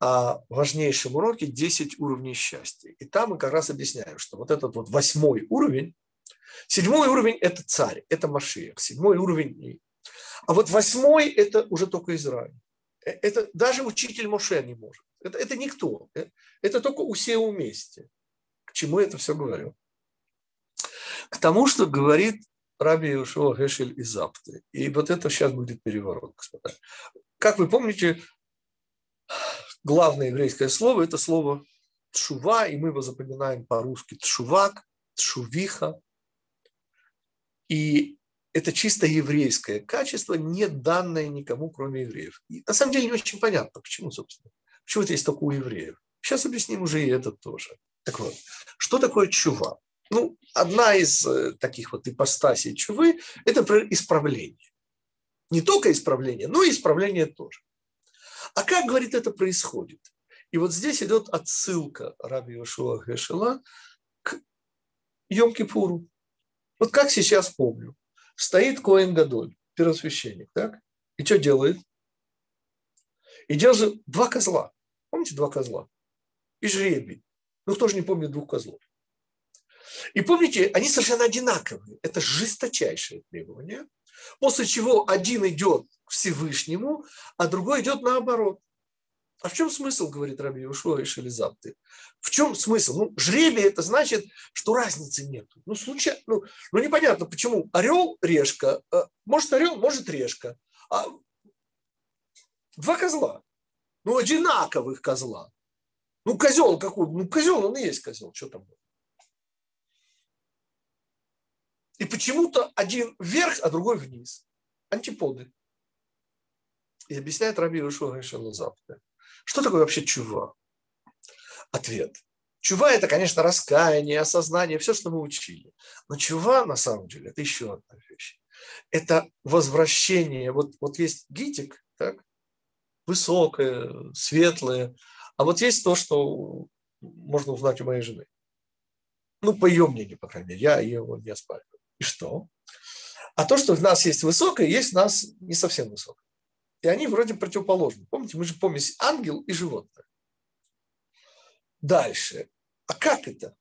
о важнейшем уроке 10 уровней счастья. И там мы как раз объясняем, что вот этот вот восьмой уровень, седьмой уровень – это царь, это Машиях, седьмой уровень а вот восьмой – это уже только Израиль. Э, это даже учитель Моше не может. Это, это никто. Э, это только у все вместе. К чему я это все говорю? К тому, что говорит Раби Иошуа Гешель из Апты. И вот это сейчас будет переворот, господа. Как вы помните, главное еврейское слово – это слово тшува, и мы его запоминаем по-русски тшувак, тшувиха. И это чисто еврейское качество, не данное никому, кроме евреев. И на самом деле не очень понятно, почему, собственно. Почему это есть только у евреев. Сейчас объясним уже и это тоже. Так вот, что такое чува? Ну, одна из э, таких вот ипостасей чувы – это исправление. Не только исправление, но и исправление тоже. А как, говорит, это происходит? И вот здесь идет отсылка Раби Йошуа Гешела к Йом-Кипуру. Вот как сейчас помню стоит Коэн Гадоль, первосвященник, так? И что делает? И держит два козла. Помните два козла? И жребий. Ну, кто же не помнит двух козлов? И помните, они совершенно одинаковые. Это жесточайшее требование. После чего один идет к Всевышнему, а другой идет наоборот. А в чем смысл, говорит Раби Ушуа и Шелезапты? В чем смысл? Ну, жребий это значит, что разницы нет. Ну, случай, ну, ну, непонятно, почему. Орел, решка. Э, может орел, может решка. А два козла. Ну, одинаковых козла. Ну, козел какой? Ну, козел, он и есть козел. Что там? И почему-то один вверх, а другой вниз. Антиподы. И объясняет Раби Ишуа Шелезапты. Что такое вообще чува? Ответ. Чува – это, конечно, раскаяние, осознание, все, что мы учили. Но чува, на самом деле, это еще одна вещь. Это возвращение. Вот, вот есть гитик, так? высокое, светлое. А вот есть то, что можно узнать у моей жены. Ну, по ее мнению, по крайней мере. Я его не оспариваю. И что? А то, что в нас есть высокое, есть в нас не совсем высокое. И они вроде противоположны. Помните, мы же помесь ангел и животное. Дальше. А как это?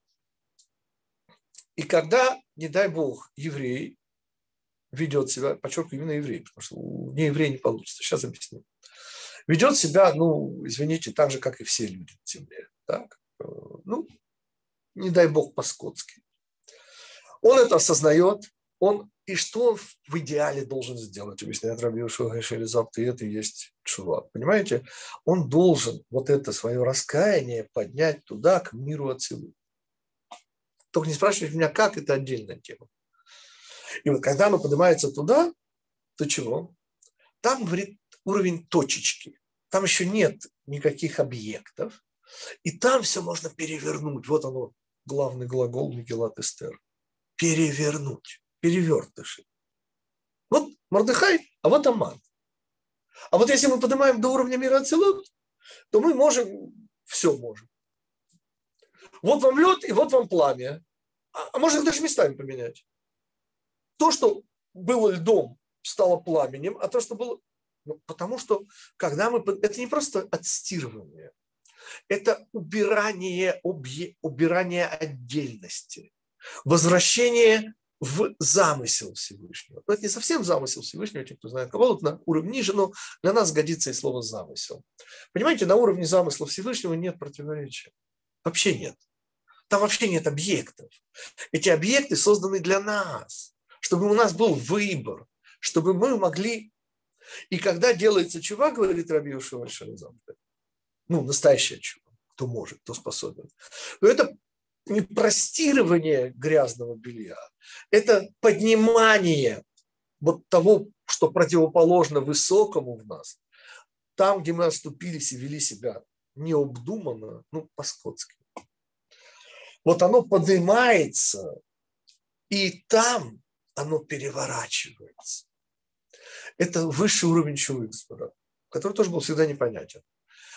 И когда, не дай бог, еврей ведет себя, подчеркиваю, именно еврей, потому что не еврей не получится, сейчас объясню. Ведет себя, ну, извините, так же, как и все люди на земле. Так? Ну, не дай бог по-скотски. Он это осознает, он и что в идеале должен сделать, объясняет Раби Ушуа Шелезап, и это есть чува. Понимаете? Он должен вот это свое раскаяние поднять туда, к миру Ацилу. Только не спрашивайте меня, как, это отдельная тема. И вот когда оно поднимается туда, то чего? Там, говорит, уровень точечки. Там еще нет никаких объектов. И там все можно перевернуть. Вот оно, главный глагол Мегелат Эстер. Перевернуть перевертыши. Вот Мордыхай, а вот Аман. А вот если мы поднимаем до уровня мира Ацелот, то мы можем, все можем. Вот вам лед и вот вам пламя. А, а можно даже местами поменять. То, что было льдом, стало пламенем, а то, что было... Ну, потому что когда мы... Это не просто отстирывание. Это убирание, убирание отдельности. Возвращение в замысел Всевышнего. Но это не совсем замысел Всевышнего, те, кто знает Кабалу, на уровне ниже, но для нас годится и слово замысел. Понимаете, на уровне замысла Всевышнего нет противоречия. Вообще нет. Там вообще нет объектов. Эти объекты созданы для нас, чтобы у нас был выбор, чтобы мы могли... И когда делается чува, говорит Раби Ушуа ну, настоящая чува, кто может, кто способен, то это не простирование грязного белья, это поднимание вот того, что противоположно высокому в нас, там, где мы оступились и вели себя необдуманно, ну, по-скотски. Вот оно поднимается, и там оно переворачивается. Это высший уровень чувы, который тоже был всегда непонятен.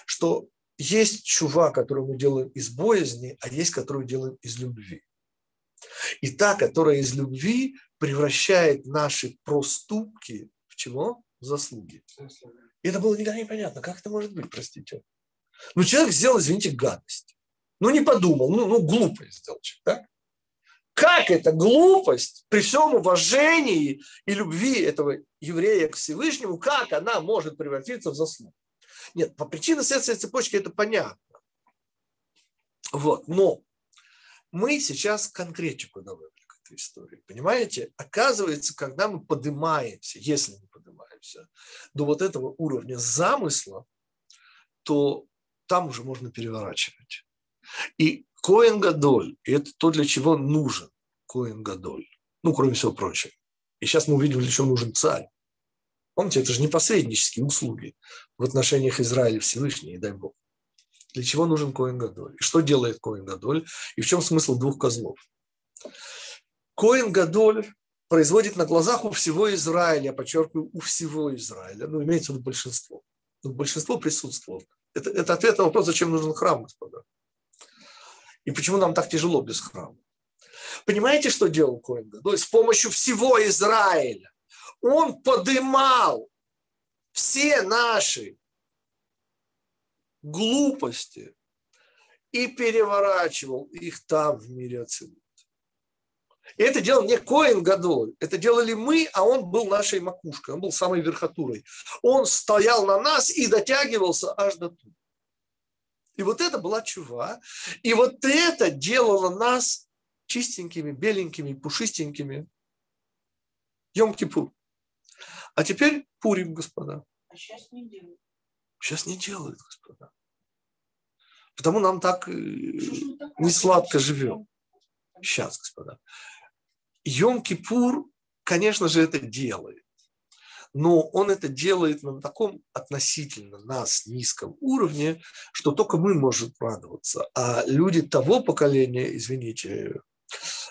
Что есть чува, которую мы делаем из боязни, а есть, которую делаем из любви. И та, которая из любви, превращает наши проступки в чего? заслуги. И это было никогда непонятно. Как это может быть, простите? Ну, человек сделал, извините, гадость. Ну, не подумал, ну, ну глупость сделал человек, так? Как эта глупость при всем уважении и любви этого еврея к Всевышнему, как она может превратиться в заслугу? Нет, по причине следственной цепочки это понятно. Вот, но мы сейчас конкретику добавили к этой истории. Понимаете? Оказывается, когда мы поднимаемся, если мы поднимаемся до вот этого уровня замысла, то там уже можно переворачивать. И Коэн Гадоль, и это то, для чего нужен Коэн Гадоль. Ну, кроме всего прочего. И сейчас мы увидим, для чего нужен царь. Помните, это же не посреднические услуги в отношениях Израиля Всевышний, дай Бог. Для чего нужен Коин Гадоль? И что делает Коин Гадоль? И в чем смысл двух козлов? Коин Гадоль производит на глазах у всего Израиля, подчеркиваю, у всего Израиля, ну, имеется в виду большинство. Ну, большинство присутствовало. Это, это ответ на вопрос, зачем нужен храм, господа. И почему нам так тяжело без храма. Понимаете, что делал Коин Гадоль? С помощью всего Израиля. Он подымал все наши глупости и переворачивал их там, в мире Ацилут. И это делал не Коин Гадоль, это делали мы, а он был нашей макушкой, он был самой верхотурой. Он стоял на нас и дотягивался аж до туда. И вот это была чува. И вот это делало нас чистенькими, беленькими, пушистенькими. Йом-Кипур. А теперь Пурим, господа. А сейчас не делают. Сейчас не делают, господа. Потому нам так э, не сладко живем. Сейчас, господа. Йом-Кипур, конечно же, это делает. Но он это делает на таком относительно нас низком уровне, что только мы можем радоваться. А люди того поколения, извините,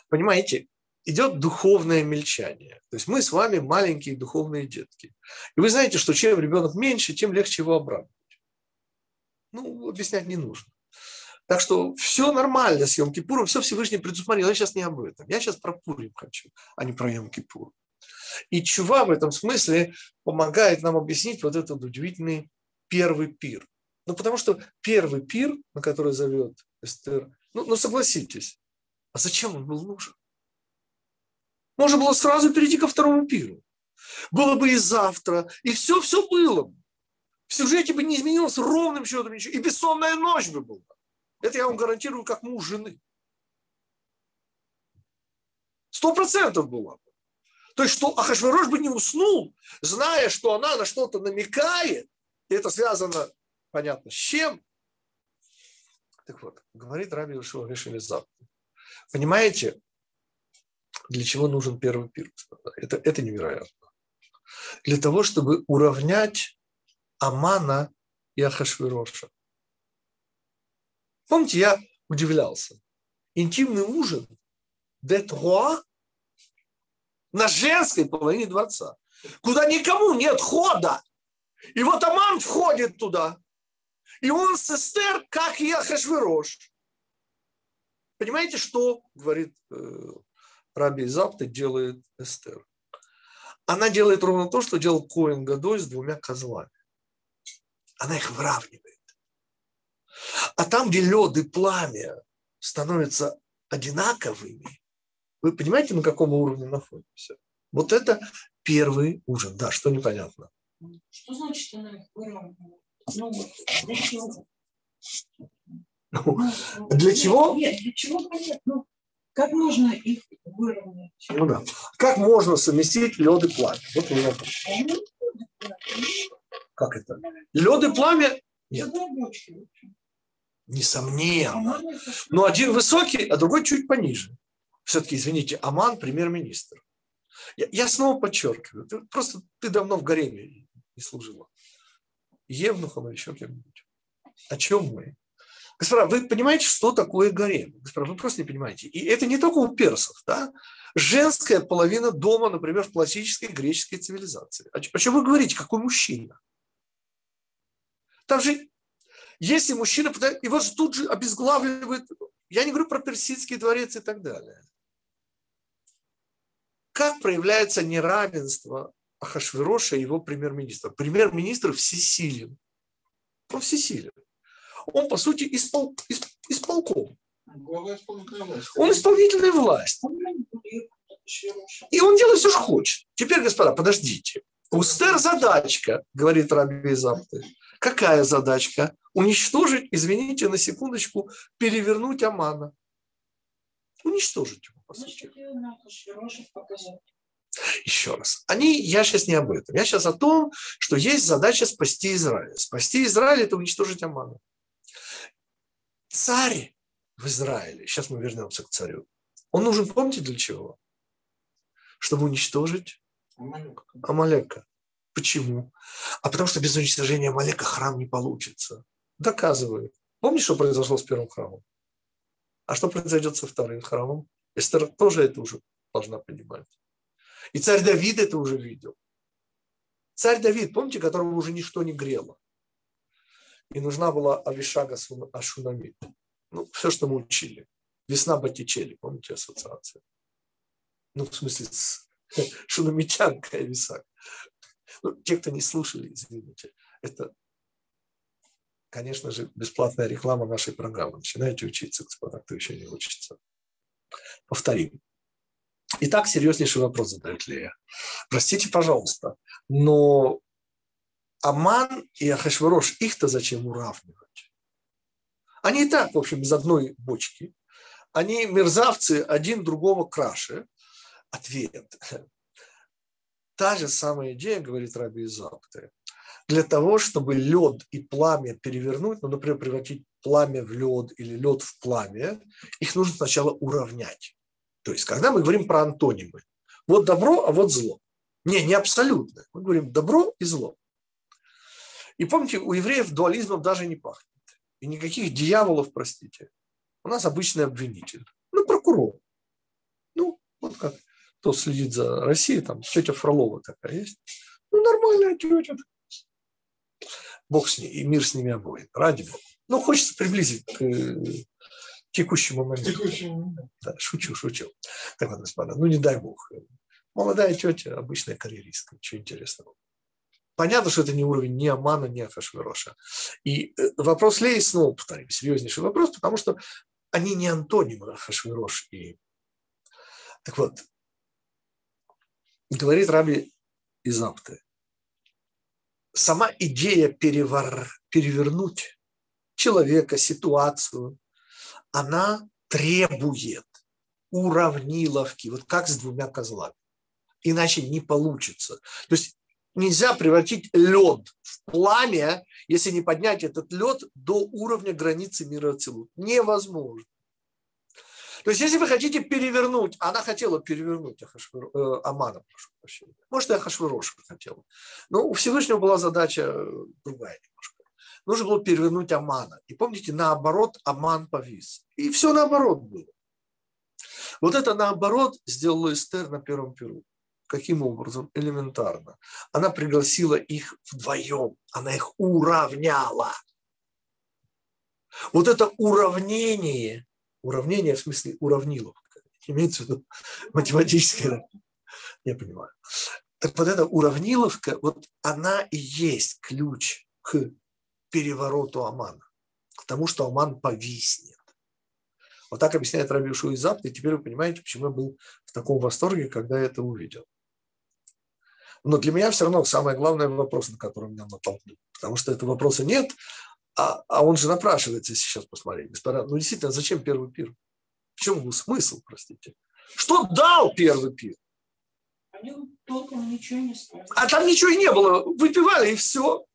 понимаете, идет духовное мельчание. То есть мы с вами маленькие духовные детки. И вы знаете, что чем ребенок меньше, тем легче его обрадовать. Ну, объяснять не нужно. Так что все нормально с Йом Кипуром, все Всевышний предусмотрел. Я сейчас не об этом. Я сейчас про Пурим хочу, а не про Йом Кипур. И чува в этом смысле помогает нам объяснить вот этот удивительный первый пир. Ну, потому что первый пир, на который зовет Эстер, ну, ну согласитесь, а зачем он был нужен? Можно было сразу перейти ко второму пиру. Было бы и завтра, и все-все было бы. В сюжете бы не изменилось ровным счетом ничего. И бессонная ночь бы была. Это я вам гарантирую, как муж жены. Сто процентов была бы. То есть, что Ахашвирош бы не уснул, зная, что она на что-то намекает, и это связано, понятно, с чем. Так вот, говорит Раби Ишуа Вишелизав. Понимаете, для чего нужен первый пир? Это, это невероятно. Для того, чтобы уравнять Амана и Ахашвироша. Помните, я удивлялся. Интимный ужин де на женской половине дворца, куда никому нет хода. И вот Аман входит туда. И он с Эстер, как и Ахашвирош. Понимаете, что говорит э, Раби Запта делает Эстер. Она делает ровно то, что делал Коин Годой с двумя козлами. Она их выравнивает. А там, где лед и пламя становятся одинаковыми, вы понимаете, на каком уровне находимся? Вот это первый ужин. Да, что непонятно. Что значит она их выравнивает? Ну, для чего? Ну, для чего? Нет, для чего понятно? Как можно их выровнять? Ну да. Как можно совместить лед и пламя? Вот у меня Как это? Лед и пламя? Нет. Несомненно. Но один высокий, а другой чуть пониже. Все-таки, извините, Аман премьер-министр. Я, я снова подчеркиваю, ты, просто ты давно в гареме не служила. Евнухом или еще кем-нибудь. О чем мы? Господа, вы понимаете, что такое гарем? Господа, вы просто не понимаете. И это не только у персов, да? Женская половина дома, например, в классической греческой цивилизации. О чем вы говорите? Какой мужчина? Там же, если мужчина, его же тут же обезглавливают, я не говорю про персидский дворец и так далее. Как проявляется неравенство Ахашвероша и его премьер-министра. Премьер-министр всесилен. Он всесилен. Он, по сути, испол, исполком. Он исполнительная власть. И он делает все, что хочет. Теперь, господа, подождите. У Стер задачка, говорит Раби Запты. Какая задачка? Уничтожить, извините, на секундочку, перевернуть Амана. Уничтожить его, по сути. Еще раз. Они, я сейчас не об этом. Я сейчас о том, что есть задача спасти Израиль. Спасти Израиль – это уничтожить Амана. Царь в Израиле, сейчас мы вернемся к царю, он нужен, помните, для чего? Чтобы уничтожить Амалека. Почему? А потому что без уничтожения Амалека храм не получится. Доказываю. Помните, что произошло с первым храмом? А что произойдет со вторым храмом? Эстер тоже это уже должна понимать. И царь Давид это уже видел. Царь Давид, помните, которого уже ничто не грело. И нужна была Авишага Ашунамит. Ну, все, что мы учили. Весна Батичели, помните ассоциация? Ну, в смысле, с шунамитянка Ависак. Ну, те, кто не слушали, извините, это, конечно же, бесплатная реклама нашей программы. Начинайте учиться, господа, кто еще не учится. Повторим. Итак, серьезнейший вопрос задает Лея. Простите, пожалуйста, но Аман и Ахашварош, их-то зачем уравнивать? Они и так, в общем, из одной бочки. Они мерзавцы, один другого краше. Ответ. Та же самая идея, говорит Раби Изакте. Для того, чтобы лед и пламя перевернуть, ну, например, превратить пламя в лед или лед в пламя, их нужно сначала уравнять. То есть, когда мы говорим про антонимы, вот добро, а вот зло. Не, не абсолютно. Мы говорим добро и зло. И помните, у евреев дуализмом даже не пахнет. И никаких дьяволов, простите. У нас обычный обвинитель. Ну, прокурор. Ну, вот как кто следит за Россией, там тетя Фролова такая есть. Ну, нормальная тетя. Бог с ней, и мир с ними обоим. Ради Бога. Ну, хочется приблизить к текущему моменту. Текущему Да, шучу, шучу. Так вот, господа, ну не дай бог. Молодая тетя, обычная карьеристка, ничего интересного. Понятно, что это не уровень ни Амана, ни Ахашвероша. И э, вопрос Леи, снова повторим, серьезнейший вопрос, потому что они не антонимы Ахашверош и... Так вот, говорит Раби Изапте, сама идея перевор... перевернуть человека, ситуацию, она требует уравниловки, вот как с двумя козлами. Иначе не получится. То есть нельзя превратить лед в пламя, если не поднять этот лед до уровня границы мира Ацилут. Невозможно. То есть, если вы хотите перевернуть, она хотела перевернуть Ахашвир, э, Амана, прошу прощения. Может, и Ахашвироша хотела. Но у Всевышнего была задача другая немножко нужно было перевернуть Амана. И помните, наоборот, Аман повис. И все наоборот было. Вот это наоборот сделала Эстер на первом перу. Каким образом? Элементарно. Она пригласила их вдвоем. Она их уравняла. Вот это уравнение, уравнение в смысле уравниловка, имеется в виду математическое, я понимаю. Так вот эта уравниловка, вот она и есть ключ к перевороту Амана, к тому, что Аман повиснет. Вот так объясняет Раби Шу Изапт, и теперь вы понимаете, почему я был в таком восторге, когда я это увидел. Но для меня все равно самый главный вопрос, на который меня натолкнул. Потому что этого вопроса нет, а, а он же напрашивается сейчас посмотреть. Господа, ну действительно, зачем первый пир? В чем был смысл, простите? Что дал первый пир? Сказали. А там ничего и не было. Выпивали и все.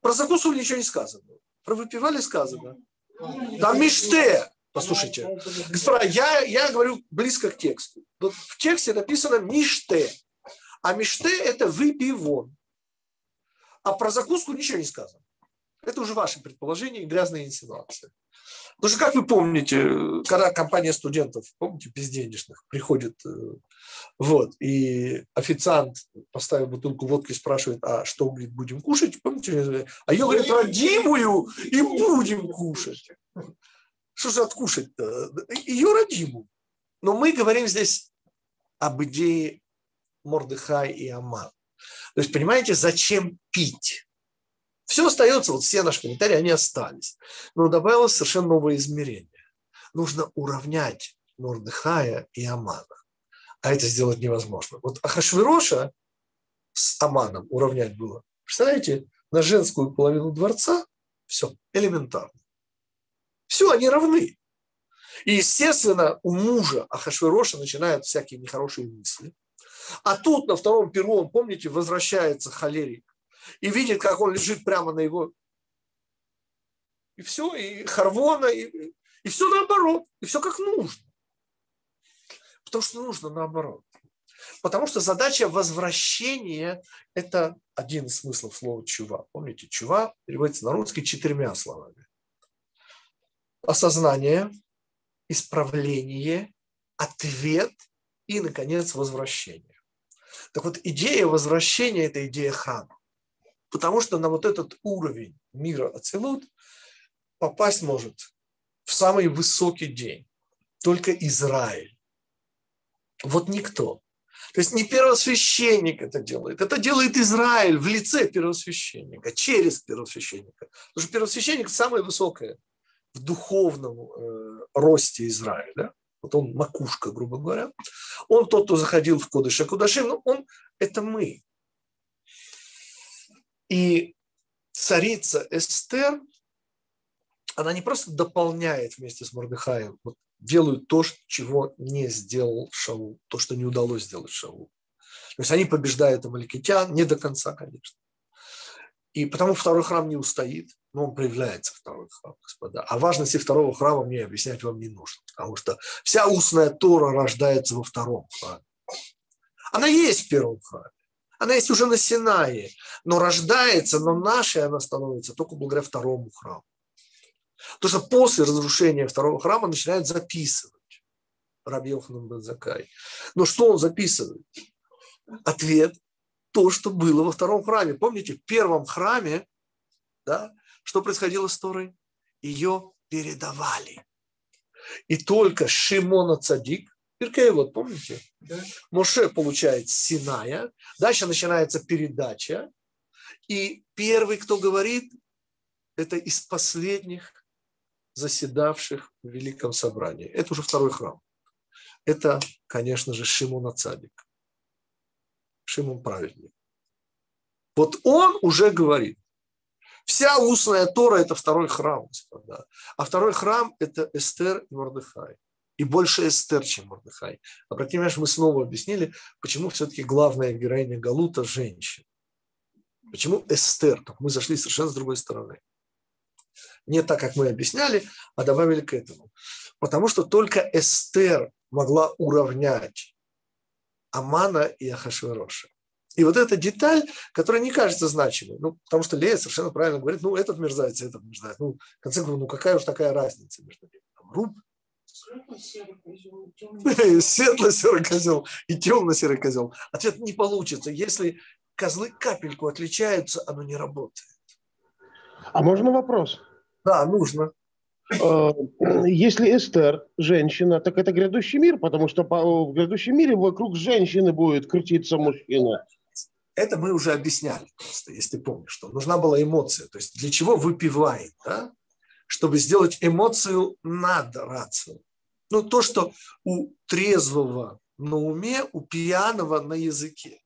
Про закусывали ничего не сказано. Про выпивали сказано. Там миште. Послушайте, господа, я, я говорю близко к тексту. Вот в тексте написано миште. А миште – это выпивон. А про закуску ничего не сказано. Это уже ваши предположения и грязные инсинуации. Потому что, как вы помните, когда компания студентов, помните, безденежных, приходит, э, вот, и официант, поставив бутылку водки, спрашивает, а что, говорит, будем кушать? Помните, а ее, говорит, родимую и будем кушать. Что же откушать-то? Ее родимую. Но мы говорим здесь об идее Мордыхай и Аман. То есть, понимаете, зачем пить? Все остается, вот все наши комментарии, они остались. Но добавилось совершенно новое измерение. Нужно уравнять Мордыхая и Амана. А это сделать невозможно. Вот Ахашвироша с Аманом уравнять было. Представляете, на женскую половину дворца все элементарно. Все, они равны. И, естественно, у мужа Ахашвироша начинают всякие нехорошие мысли. А тут на втором перу, он, помните, возвращается холерик и видит, как он лежит прямо на его... И все, и Харвона, и, и все наоборот, и все как нужно. Потому что нужно наоборот. Потому что задача возвращения – это один из смыслов слова «чува». Помните, «чува» переводится на русский четырьмя словами. Осознание, исправление, ответ и, наконец, возвращение. Так вот, идея возвращения – это идея храма. Потому что на вот этот уровень мира Ацелут попасть может в самый высокий день только Израиль. Вот никто. То есть не первосвященник это делает, это делает Израиль в лице первосвященника, через первосвященника. Потому что первосвященник самое высокое в духовном э, росте Израиля. Да? Вот он макушка, грубо говоря. Он тот, кто заходил в Кодыша Кудашим, но он – это мы. И царица Эстер, она не просто дополняет вместе с Мордыхаем, вот делают то, чего не сделал Шаул, то, что не удалось сделать Шаул. То есть они побеждают амаликитян, не до конца, конечно. И потому второй храм не устоит, но он проявляется, второй храм, господа. А важности второго храма мне объяснять вам не нужно, потому что вся устная Тора рождается во втором храме. Она есть в первом храме. Она есть уже на Синае, но рождается, но нашей она становится только благодаря второму храму. Потому что после разрушения второго храма начинают записывать Раби Йоханан Бензакай. Но что он записывает? Ответ – то, что было во втором храме. Помните, в первом храме, да, что происходило с Торой? Ее передавали. И только Шимона Цадик, Пиркей, вот помните? Да. Моше получает Синая, дальше начинается передача, и первый, кто говорит, это из последних заседавших в Великом Собрании. Это уже второй храм. Это, конечно же, Шимон Цадик. Шимон праведник. Вот он уже говорит, вся устная Тора – это второй храм, господа. А второй храм – это Эстер и Мордыхай. И больше Эстер, чем Мордыхай. Обратите внимание, мы снова объяснили, почему все-таки главная героиня Галута – женщина. Почему Эстер? Мы зашли совершенно с другой стороны. Не так, как мы объясняли, а добавили к этому. Потому что только Эстер могла уравнять Амана и Ахашвероша. И вот эта деталь, которая не кажется значимой, ну, потому что Лея совершенно правильно говорит, ну, этот мерзавец, этот мерзавец. Ну, в конце концов, ну, какая уж такая разница между ними? Там, руб. Светло-серый козел и темно-серый козел. Ответ не получится. Если козлы капельку отличаются, оно не работает. А можно вопрос? Да, нужно. Э, если Эстер женщина, так это грядущий мир, потому что в грядущем мире вокруг женщины будет крутиться мужчина. Это мы уже объясняли просто, если помнишь, что нужна была эмоция. То есть для чего выпивает, да? чтобы сделать эмоцию над рацию. Ну, то, что у трезвого на уме, у пьяного на языке.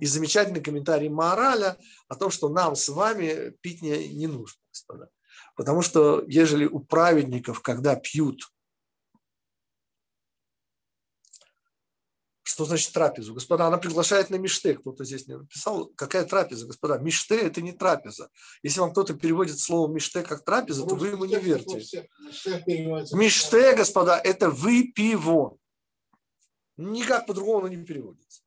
И замечательный комментарий мораля о том, что нам с вами пить не, не нужно, господа. Потому что ежели у праведников, когда пьют, что значит трапезу? Господа, она приглашает на миште. Кто-то здесь не написал. Какая трапеза, господа? Миште – это не трапеза. Если вам кто-то переводит слово миште как трапеза, то вы ему не верьте. Миште, господа, это выпивон. Никак по-другому оно не переводится.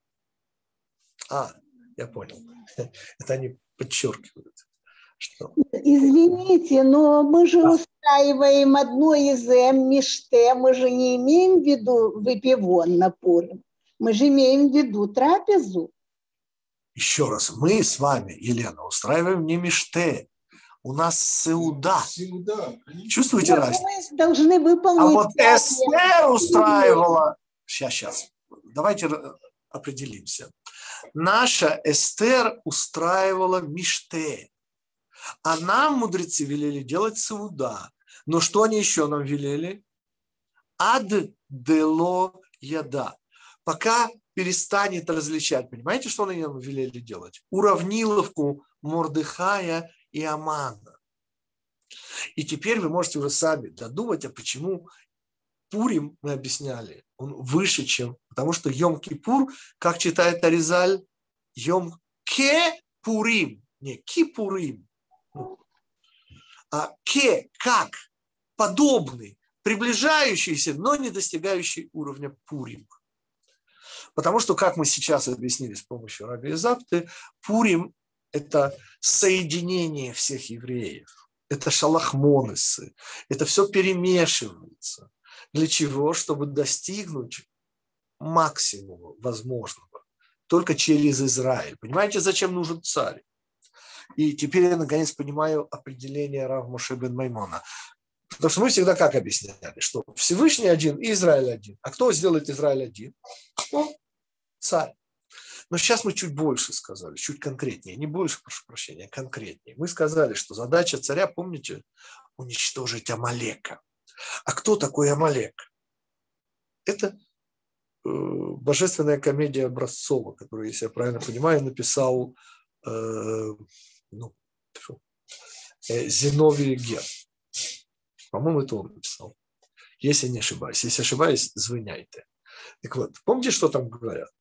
А, я понял. Это они подчеркивают. Что? Извините, но мы же да. устраиваем одно из Миште, мы же не имеем в виду выпивон на Пурим, мы же имеем в виду трапезу. Еще раз, мы с вами, Елена, устраиваем не Миште, у нас сеуда. сеуда. Чувствуете да, разницу? Мы должны выполнить. А вот Эстер устраивала. Сейчас, сейчас. Давайте определимся. Наша Эстер устраивала миште. А нам мудрецы велели делать сауда. Но что они еще нам велели? Ад дело яда. Пока перестанет различать. Понимаете, что они нам велели делать? Уравниловку Мордыхая и Амана. И теперь вы можете уже сами додумать, а почему Пурим, мы объясняли, он выше, чем... Потому что Йом-Кипур, как читает Аризаль, Йом-Ке-Пурим, не Кипурим, Ке, как, подобный, приближающийся, но не достигающий уровня Пурим. Потому что, как мы сейчас объяснили с помощью Раби Запты, Пурим – это соединение всех евреев. Это шалахмонесы. Это все перемешивается. Для чего? Чтобы достигнуть максимума возможного. Только через Израиль. Понимаете, зачем нужен царь? И теперь я наконец понимаю определение Рав Моше бен Маймона. Потому что мы всегда как объясняли, что Всевышний один и Израиль один. А кто сделает Израиль один? Он царь. Но сейчас мы чуть больше сказали, чуть конкретнее. Не больше, прошу прощения, а конкретнее. Мы сказали, что задача царя, помните, уничтожить Амалека. А кто такой Амалек? Это э, божественная комедия Образцова, которую, если я правильно понимаю, написал э, ну, э, Зиновий Гер. По-моему, это он написал. Если не ошибаюсь. Если ошибаюсь, звоняйте. Так вот, помните, что там говорят?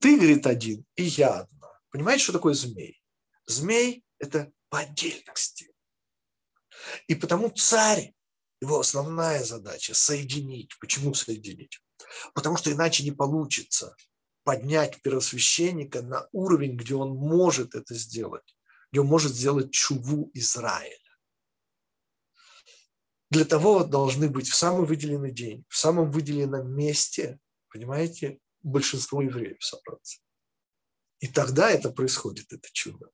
Ты, говорит, один, и я одна. Понимаете, что такое змей? Змей – это по отдельности. И потому царь, его основная задача – соединить. Почему соединить? Потому что иначе не получится поднять первосвященника на уровень, где он может это сделать, где он может сделать чуву Израиля. Для того должны быть в самый выделенный день, в самом выделенном месте, понимаете, большинство евреев собраться. И тогда это происходит, это чудо.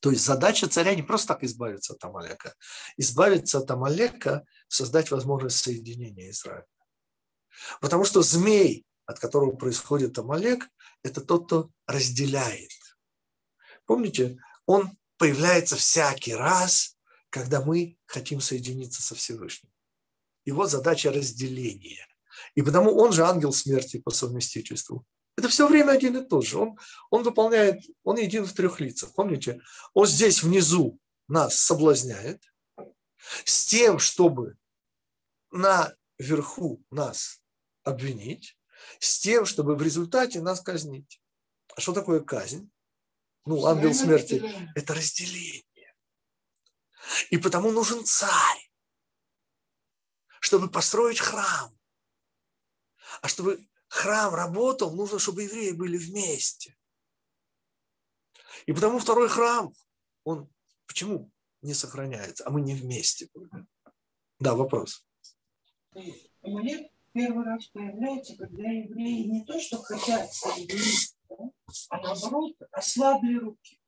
То есть задача царя не просто так избавиться от Амалека. Избавиться от Амалека – создать возможность соединения Израиля. Потому что змей, от которого происходит Амалек, это тот, кто разделяет. Помните, он появляется всякий раз, когда мы хотим соединиться со Всевышним. Его задача разделения. И потому он же ангел смерти по совместительству. Это все время один и тот же. Он, он выполняет, он един в трех лицах. Помните, он здесь внизу нас соблазняет с тем, чтобы наверху нас обвинить, с тем, чтобы в результате нас казнить. А что такое казнь? Ну, ангел смерти – это разделение. И потому нужен царь, чтобы построить храм. А чтобы храм работал, нужно, чтобы евреи были вместе. И потому второй храм, он почему не сохраняется, а мы не вместе Да, вопрос. Амулет первый раз появляется, когда евреи не то, что хотят соединиться, а наоборот ослабли руки.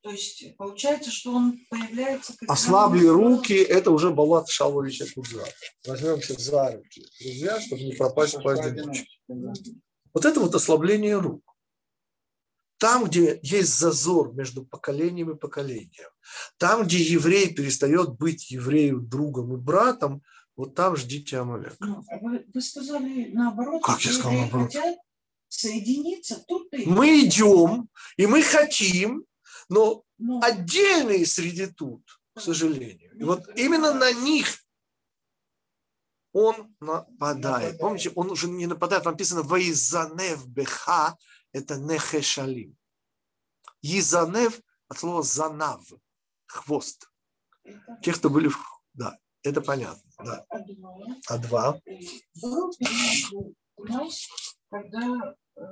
То есть получается, что он появляется... Ослабли руки, это уже Балат Шаловича Кудза. Возьмемся за руки, друзья, чтобы не пропасть по одиночке. Вот это вот ослабление рук. Там, где есть зазор между поколением и поколением, там, где еврей перестает быть еврею другом и братом, вот там ждите Амалека. Ну, а вы, вы сказали наоборот. Как я сказал наоборот? Соединиться, тут и... Мы идем, и мы хотим, но ну, отдельные среди тут, к сожалению. И вот именно на них он нападает. Помните, он уже не нападает, написано «Ваизанев беха» – это нехешалим. Изанев от слова «занав» – хвост. Те, кто были в... Да, это понятно. Да. А два? У нас, когда, э,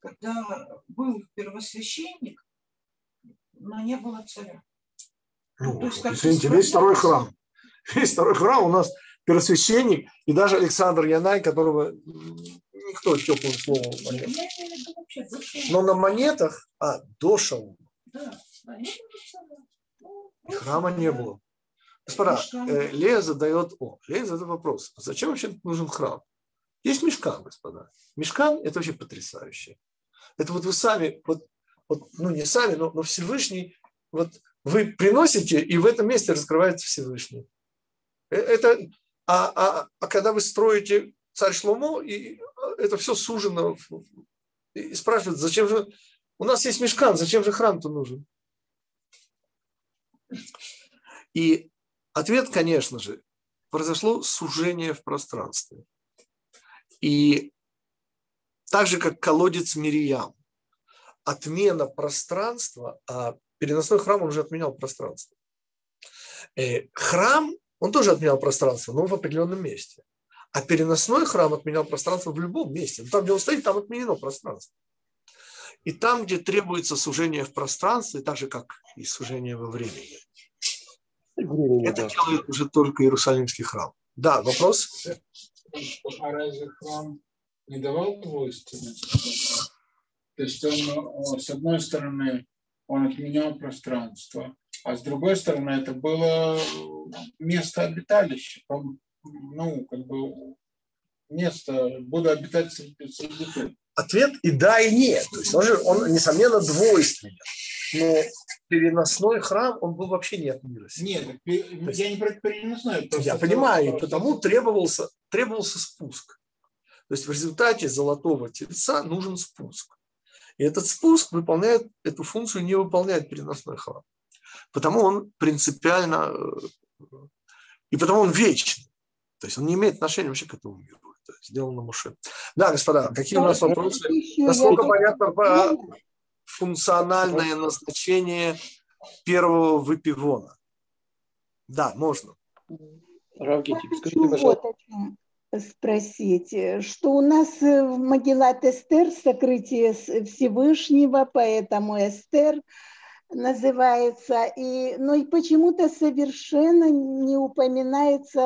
когда был первосвященник, но не было царя. Ну, То есть, извините, весь второй храм. Весь второй храм у нас первосвященник и даже Александр Янай, которого никто теплым словом не Но на монетах, а, до Шаума. Да, Храма не было. Господа, э, Лея задает, о, Лея задает вопрос, зачем вообще нужен храм? Есть мешкан, господа. Мешкан – это вообще потрясающе. Это вот вы сами, вот, вот ну не сами, но, но Всевышний, вот вы приносите, и в этом месте раскрывается Всевышний. Э, это, а, а, а когда вы строите царь Шломо, и это все сужено, и спрашивают, зачем же, у нас есть мешкан, зачем же храм-то нужен? И ответ, конечно же, произошло сужение в пространстве. И так же, как колодец Мирьям, отмена пространства, а переносной храм он уже отменял пространство. Э, храм, он тоже отменял пространство, но в определенном месте. А переносной храм отменял пространство в любом месте. там, где он стоит, там отменено пространство. И там, где требуется сужение в пространстве, так же, как и сужение во времени. Времени это да. делает уже только Иерусалимский храм. Да, вопрос? А разве храм не давал двойственность? То есть он, с одной стороны, он отменял пространство, а с другой стороны, это было место обиталища, ну, как бы место, буду обитать среди, среди Ответ и да, и нет. То есть он, же, он несомненно, двойственен. Но переносной храм, он был вообще не от мира. Нет, есть, я не про переносной. Я понимаю, и потому требовался, требовался спуск. То есть в результате золотого тельца нужен спуск. И этот спуск выполняет, эту функцию не выполняет переносной храм. Потому он принципиально, э, и потому он вечный. То есть он не имеет отношения вообще к этому миру. Это сделано Муше. Да, господа, какие у нас вопросы? Насколько понятно функциональное назначение первого выпивона? Да, можно. Равгитик, скажите, пожалуйста спросить, что у нас в Магеллат Эстер сокрытие Всевышнего, поэтому Эстер называется, и, но и почему-то совершенно не упоминается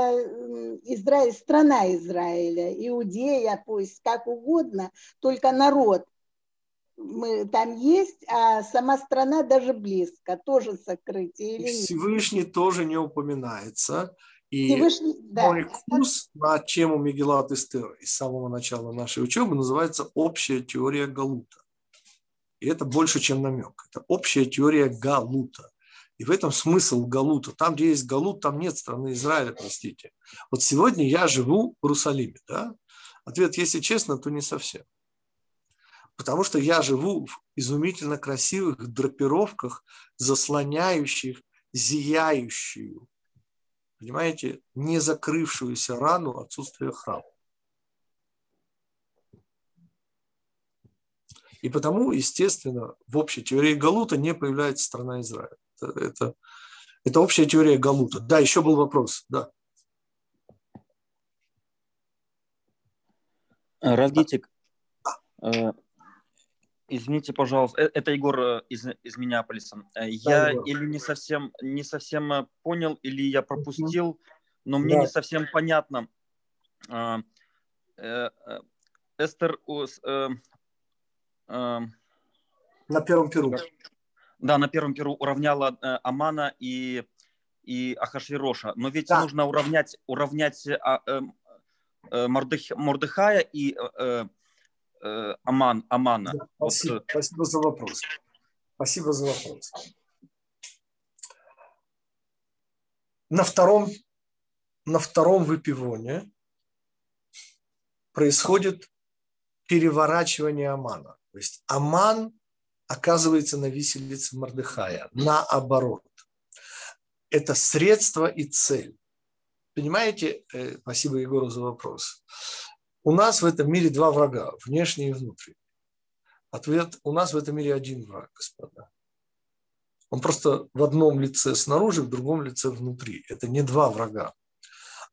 Израиль, страна Израиля, Иудея, пусть как угодно, только народ мы, там есть, а сама страна даже близко, тоже сокрытие. Или Всевышний тоже не упоминается. И да. мой курс на тему Мегелат Эстер из самого начала нашей учебы называется «Общая теория Галута». И это больше, чем намек. Это общая теория Галута. И в этом смысл Галута. Там, где есть Галут, там нет страны Израиля, простите. Вот сегодня я живу в Иерусалиме. Да? Ответ, если честно, то не совсем. Потому что я живу в изумительно красивых драпировках, заслоняющих зияющую понимаете, не закрывшуюся рану отсутствия храма. И потому, естественно, в общей теории Галута не появляется страна Израиля. Это, это, это общая теория Галута. Да, еще был вопрос. Да. Равгитик, да. Извините, пожалуйста, э, это Егор э, из, из Миннеаполиса. Э, я да, или не совсем, не совсем понял, или я пропустил, но мне да. не совсем понятно. Эстер на первом перу. Да, на первом перу уравняла Амана и, и Ахашвироша. Но ведь да. нужно уравнять, уравнять а, Мордыхая и э, Аман, Амана. Да, спасибо, вот. спасибо за вопрос. Спасибо за вопрос. На втором, на втором выпивоне происходит переворачивание Амана. То есть Аман оказывается на виселице Мордыхая, наоборот. Это средство и цель. Понимаете, э, спасибо Егору за вопрос. У нас в этом мире два врага, внешний и внутренний. Ответ, у нас в этом мире один враг, господа. Он просто в одном лице снаружи, в другом лице внутри. Это не два врага.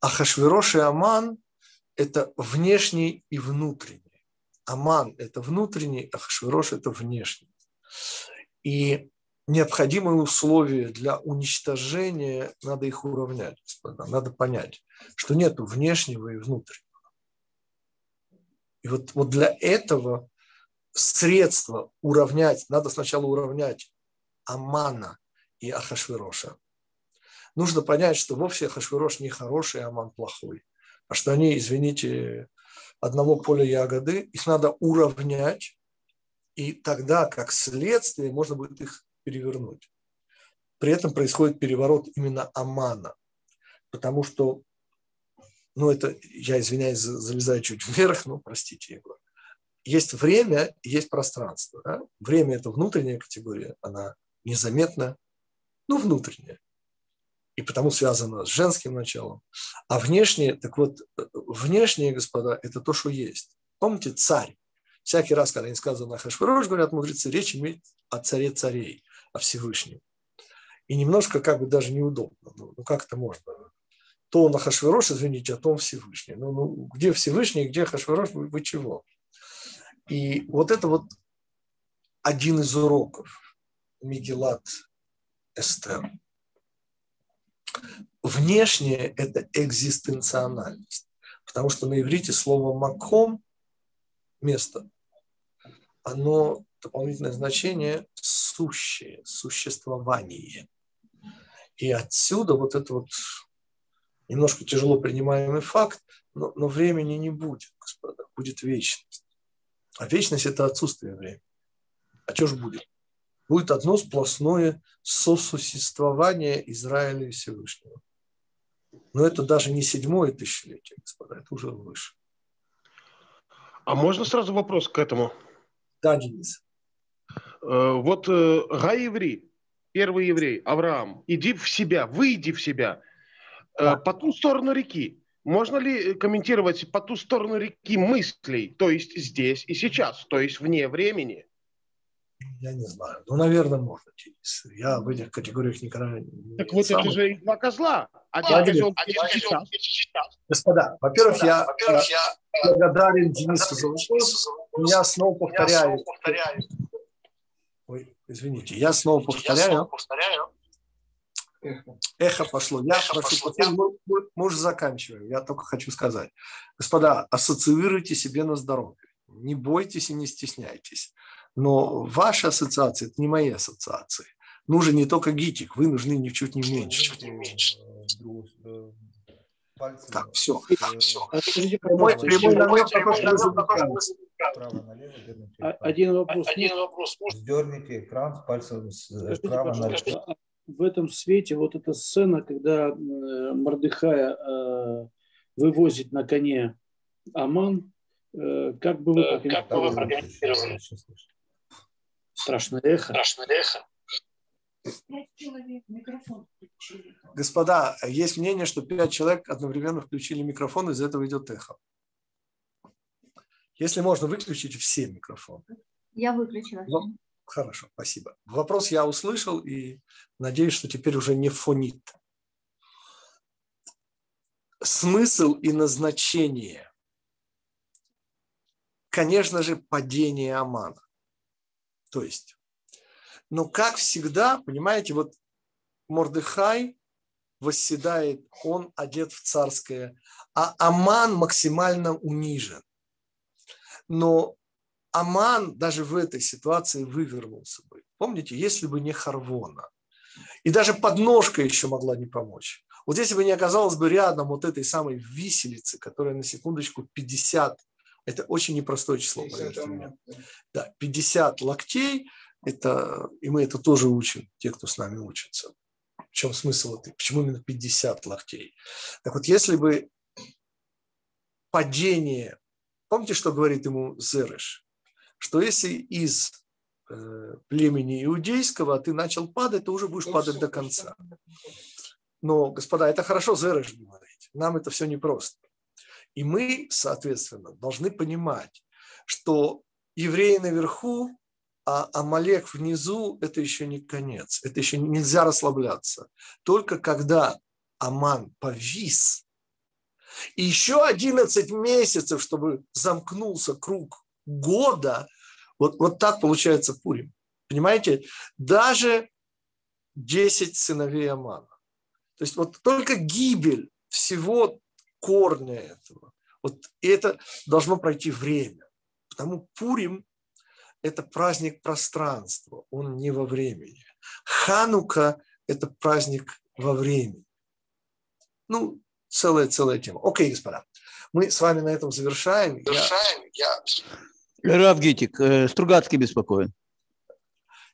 А Хашвирош и Аман – это внешний и внутренний. Аман – это внутренний, а Хашвирош – это внешний. И необходимые условия для уничтожения, надо их уравнять, господа. Надо понять, что нет внешнего и внутреннего. И вот, вот для этого средства уравнять, надо сначала уравнять Амана и Ахашвироша. Нужно понять, что вовсе Ахашвирош не хороший, а Аман плохой. А что они, извините, одного поля ягоды, их надо уравнять, и тогда, как следствие, можно будет их перевернуть. При этом происходит переворот именно Амана, потому что, ну это, я извиняюсь, залезаю чуть вверх, но простите, Егор. Есть время, есть пространство. Да? Время – это внутренняя категория, она незаметна, ну, внутренняя и потому связано с женским началом. А внешнее, так вот, внешнее, господа, это то, что есть. Помните, царь. Всякий раз, когда не сказано Хашвирош, говорят мудрецы, речь имеет о царе царей, о Всевышнем. И немножко как бы даже неудобно. Ну, ну как это можно? То на Хашвирош, извините, а то Всевышний. Ну, ну где Всевышний, где Хашвирош, вы, вы чего? И вот это вот один из уроков Мигелат Эстер. Внешнее – это экзистенциональность. Потому что на иврите слово «маком» – место, оно дополнительное значение сущее, существование. И отсюда вот это вот немножко тяжело принимаемый факт, но, но времени не будет, господа, будет вечность. А вечность – это отсутствие времени. А что же будет? будет одно сплошное сосуществование Израиля и Всевышнего. Но это даже не седьмое тысячелетие, господа, это уже выше. А можно сразу вопрос к этому? Да, Денис. Э, вот э, Гаеври, первый еврей, Авраам, иди в себя, выйди в себя. Э, да. По ту сторону реки. Можно ли комментировать по ту сторону реки мыслей, то есть здесь и сейчас, то есть вне времени? Я не знаю. Ну, наверное, можно. Я в этих категориях никогда не Так вот сам... это же два козла. Один Владимир, козел, один козел Господа, во-первых, я, во я благодарен Денису за вопрос. Я снова повторяю. Ой, извините, я снова повторяю. Эхо пошло. Я прошу прощения, мы, мы уже заканчиваем. Я только хочу сказать. Господа, ассоциируйте себе на здоровье. Не бойтесь и не стесняйтесь. Но ваши ассоциации – это не мои ассоциации. Нужен не только гитик, вы нужны ничуть не меньше. Чуть не меньше. Так, все. Так, все. Прямой, прямой намек Один вопрос. Один вопрос. Сдерните экран с пальцем справа налево. В этом свете вот эта сцена, когда Мордыхая э, вывозит на коне Аман, э, как бы вы прокомментировали? Страшное эхо. Страшное эхо. Господа, есть мнение, что пять человек одновременно включили микрофон, из этого идет эхо. Если можно, выключить все микрофоны. Я выключила. Ну, хорошо, спасибо. Вопрос я услышал и надеюсь, что теперь уже не фонит. Смысл и назначение. Конечно же, падение Амана. То есть, но как всегда, понимаете, вот Мордыхай восседает, он одет в царское, а Аман максимально унижен. Но Аман даже в этой ситуации вывернулся бы. Помните, если бы не Харвона. И даже подножка еще могла не помочь. Вот если бы не оказалось бы рядом вот этой самой виселицы, которая на секундочку 50 это очень непростое число, поверьте мне. Да, 50 локтей, это, и мы это тоже учим, те, кто с нами учится. В чем смысл это? Почему именно 50 локтей? Так вот, если бы падение, помните, что говорит ему Зереш? Что если из э, племени иудейского ты начал падать, то уже будешь ну, падать до конца. Но, господа, это хорошо говорить. Нам это все непросто. И мы, соответственно, должны понимать, что евреи наверху, а Амалек внизу – это еще не конец. Это еще нельзя расслабляться. Только когда Аман повис, и еще 11 месяцев, чтобы замкнулся круг года, вот, вот так получается Пурим. Понимаете? Даже 10 сыновей Амана. То есть вот только гибель всего корня этого. Вот это должно пройти время. Потому Пурим – это праздник пространства, он не во времени. Ханука – это праздник во времени. Ну, целая-целая тема. Окей, господа. Мы с вами на этом завершаем. Завершаем. Я... Я... Рав Гитик, э, Стругацкий беспокоен.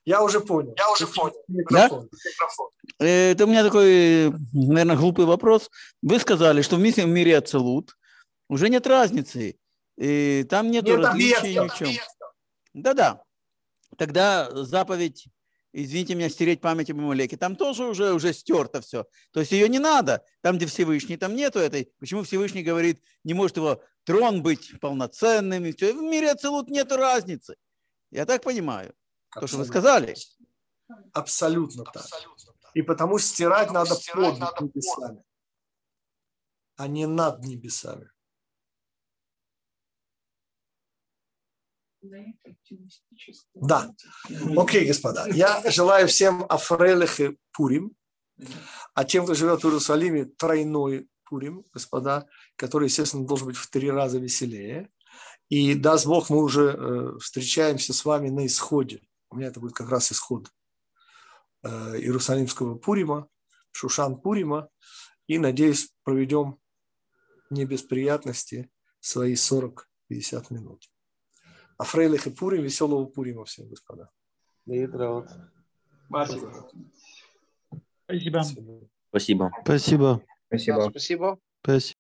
Я уже понял. Я уже понял. Микрофон. Да? Микрофон. Э, это у меня такой, наверное, глупый вопрос. Вы сказали, что в мире, в мире Ацелут уже нет разницы. И там нет, нет различий ни в чем. Да-да. Тогда заповедь, извините меня, стереть память об Амалеке, там тоже уже, уже стерто все. То есть ее не надо. Там, где Всевышний, там нету этой. Почему Всевышний говорит, не может его трон быть полноценным? И все. В мире Ацелут нет разницы. Я так понимаю. Абсолютно. То, что вы сказали. Абсолютно так. Абсолютно так. И потому стирать потому надо стирать под надо небесами, под. а не над небесами. Да. Окей, господа. Я желаю всем Афрелех и Пурим, а тем, кто живет в Иерусалиме, тройной Пурим, господа, который, естественно, должен быть в три раза веселее. И даст Бог, мы уже э, встречаемся с вами на исходе у меня это будет как раз исход э, Иерусалимского Пурима, Шушан Пурима, и, надеюсь, проведем не без приятности свои 40-50 минут. А Фрейлих и Пурим, веселого Пурима всем, господа. Спасибо. Спасибо. Спасибо. Спасибо. Спасибо. Спасибо. Спасибо.